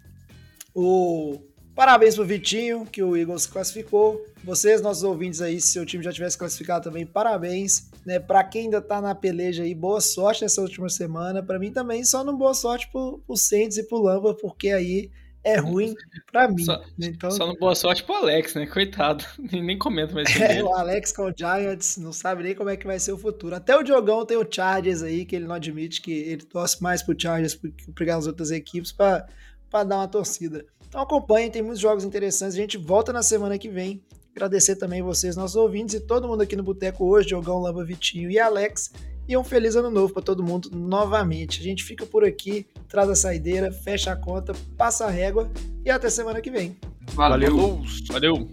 O parabéns pro Vitinho, que o Eagles classificou. Vocês, nossos ouvintes aí, se seu time já tivesse classificado também, parabéns, né? Para quem ainda tá na peleja aí, boa sorte nessa última semana. Para mim também, só não boa sorte pro, pro Saints e pro Lamba, porque aí é ruim para mim. Só- né? Então, Só no boa sorte pro Alex, né? Coitado. Nem, nem comento mais sobre É, o Alex com o Giants não sabe nem como é que vai ser o futuro. Até o Diogão tem o Chargers aí, que ele não admite que ele torce mais pro Chargers que para as outras equipes para dar uma torcida. Então acompanhem, tem muitos jogos interessantes. A gente volta na semana que vem. Agradecer também vocês, nossos ouvintes, e todo mundo aqui no Boteco hoje, Diogão, Lamba, Vitinho e Alex. E um feliz ano novo para todo mundo novamente. A gente fica por aqui, traz a saideira, fecha a conta, passa a régua e até semana que vem. Valeu. Falou. Valeu.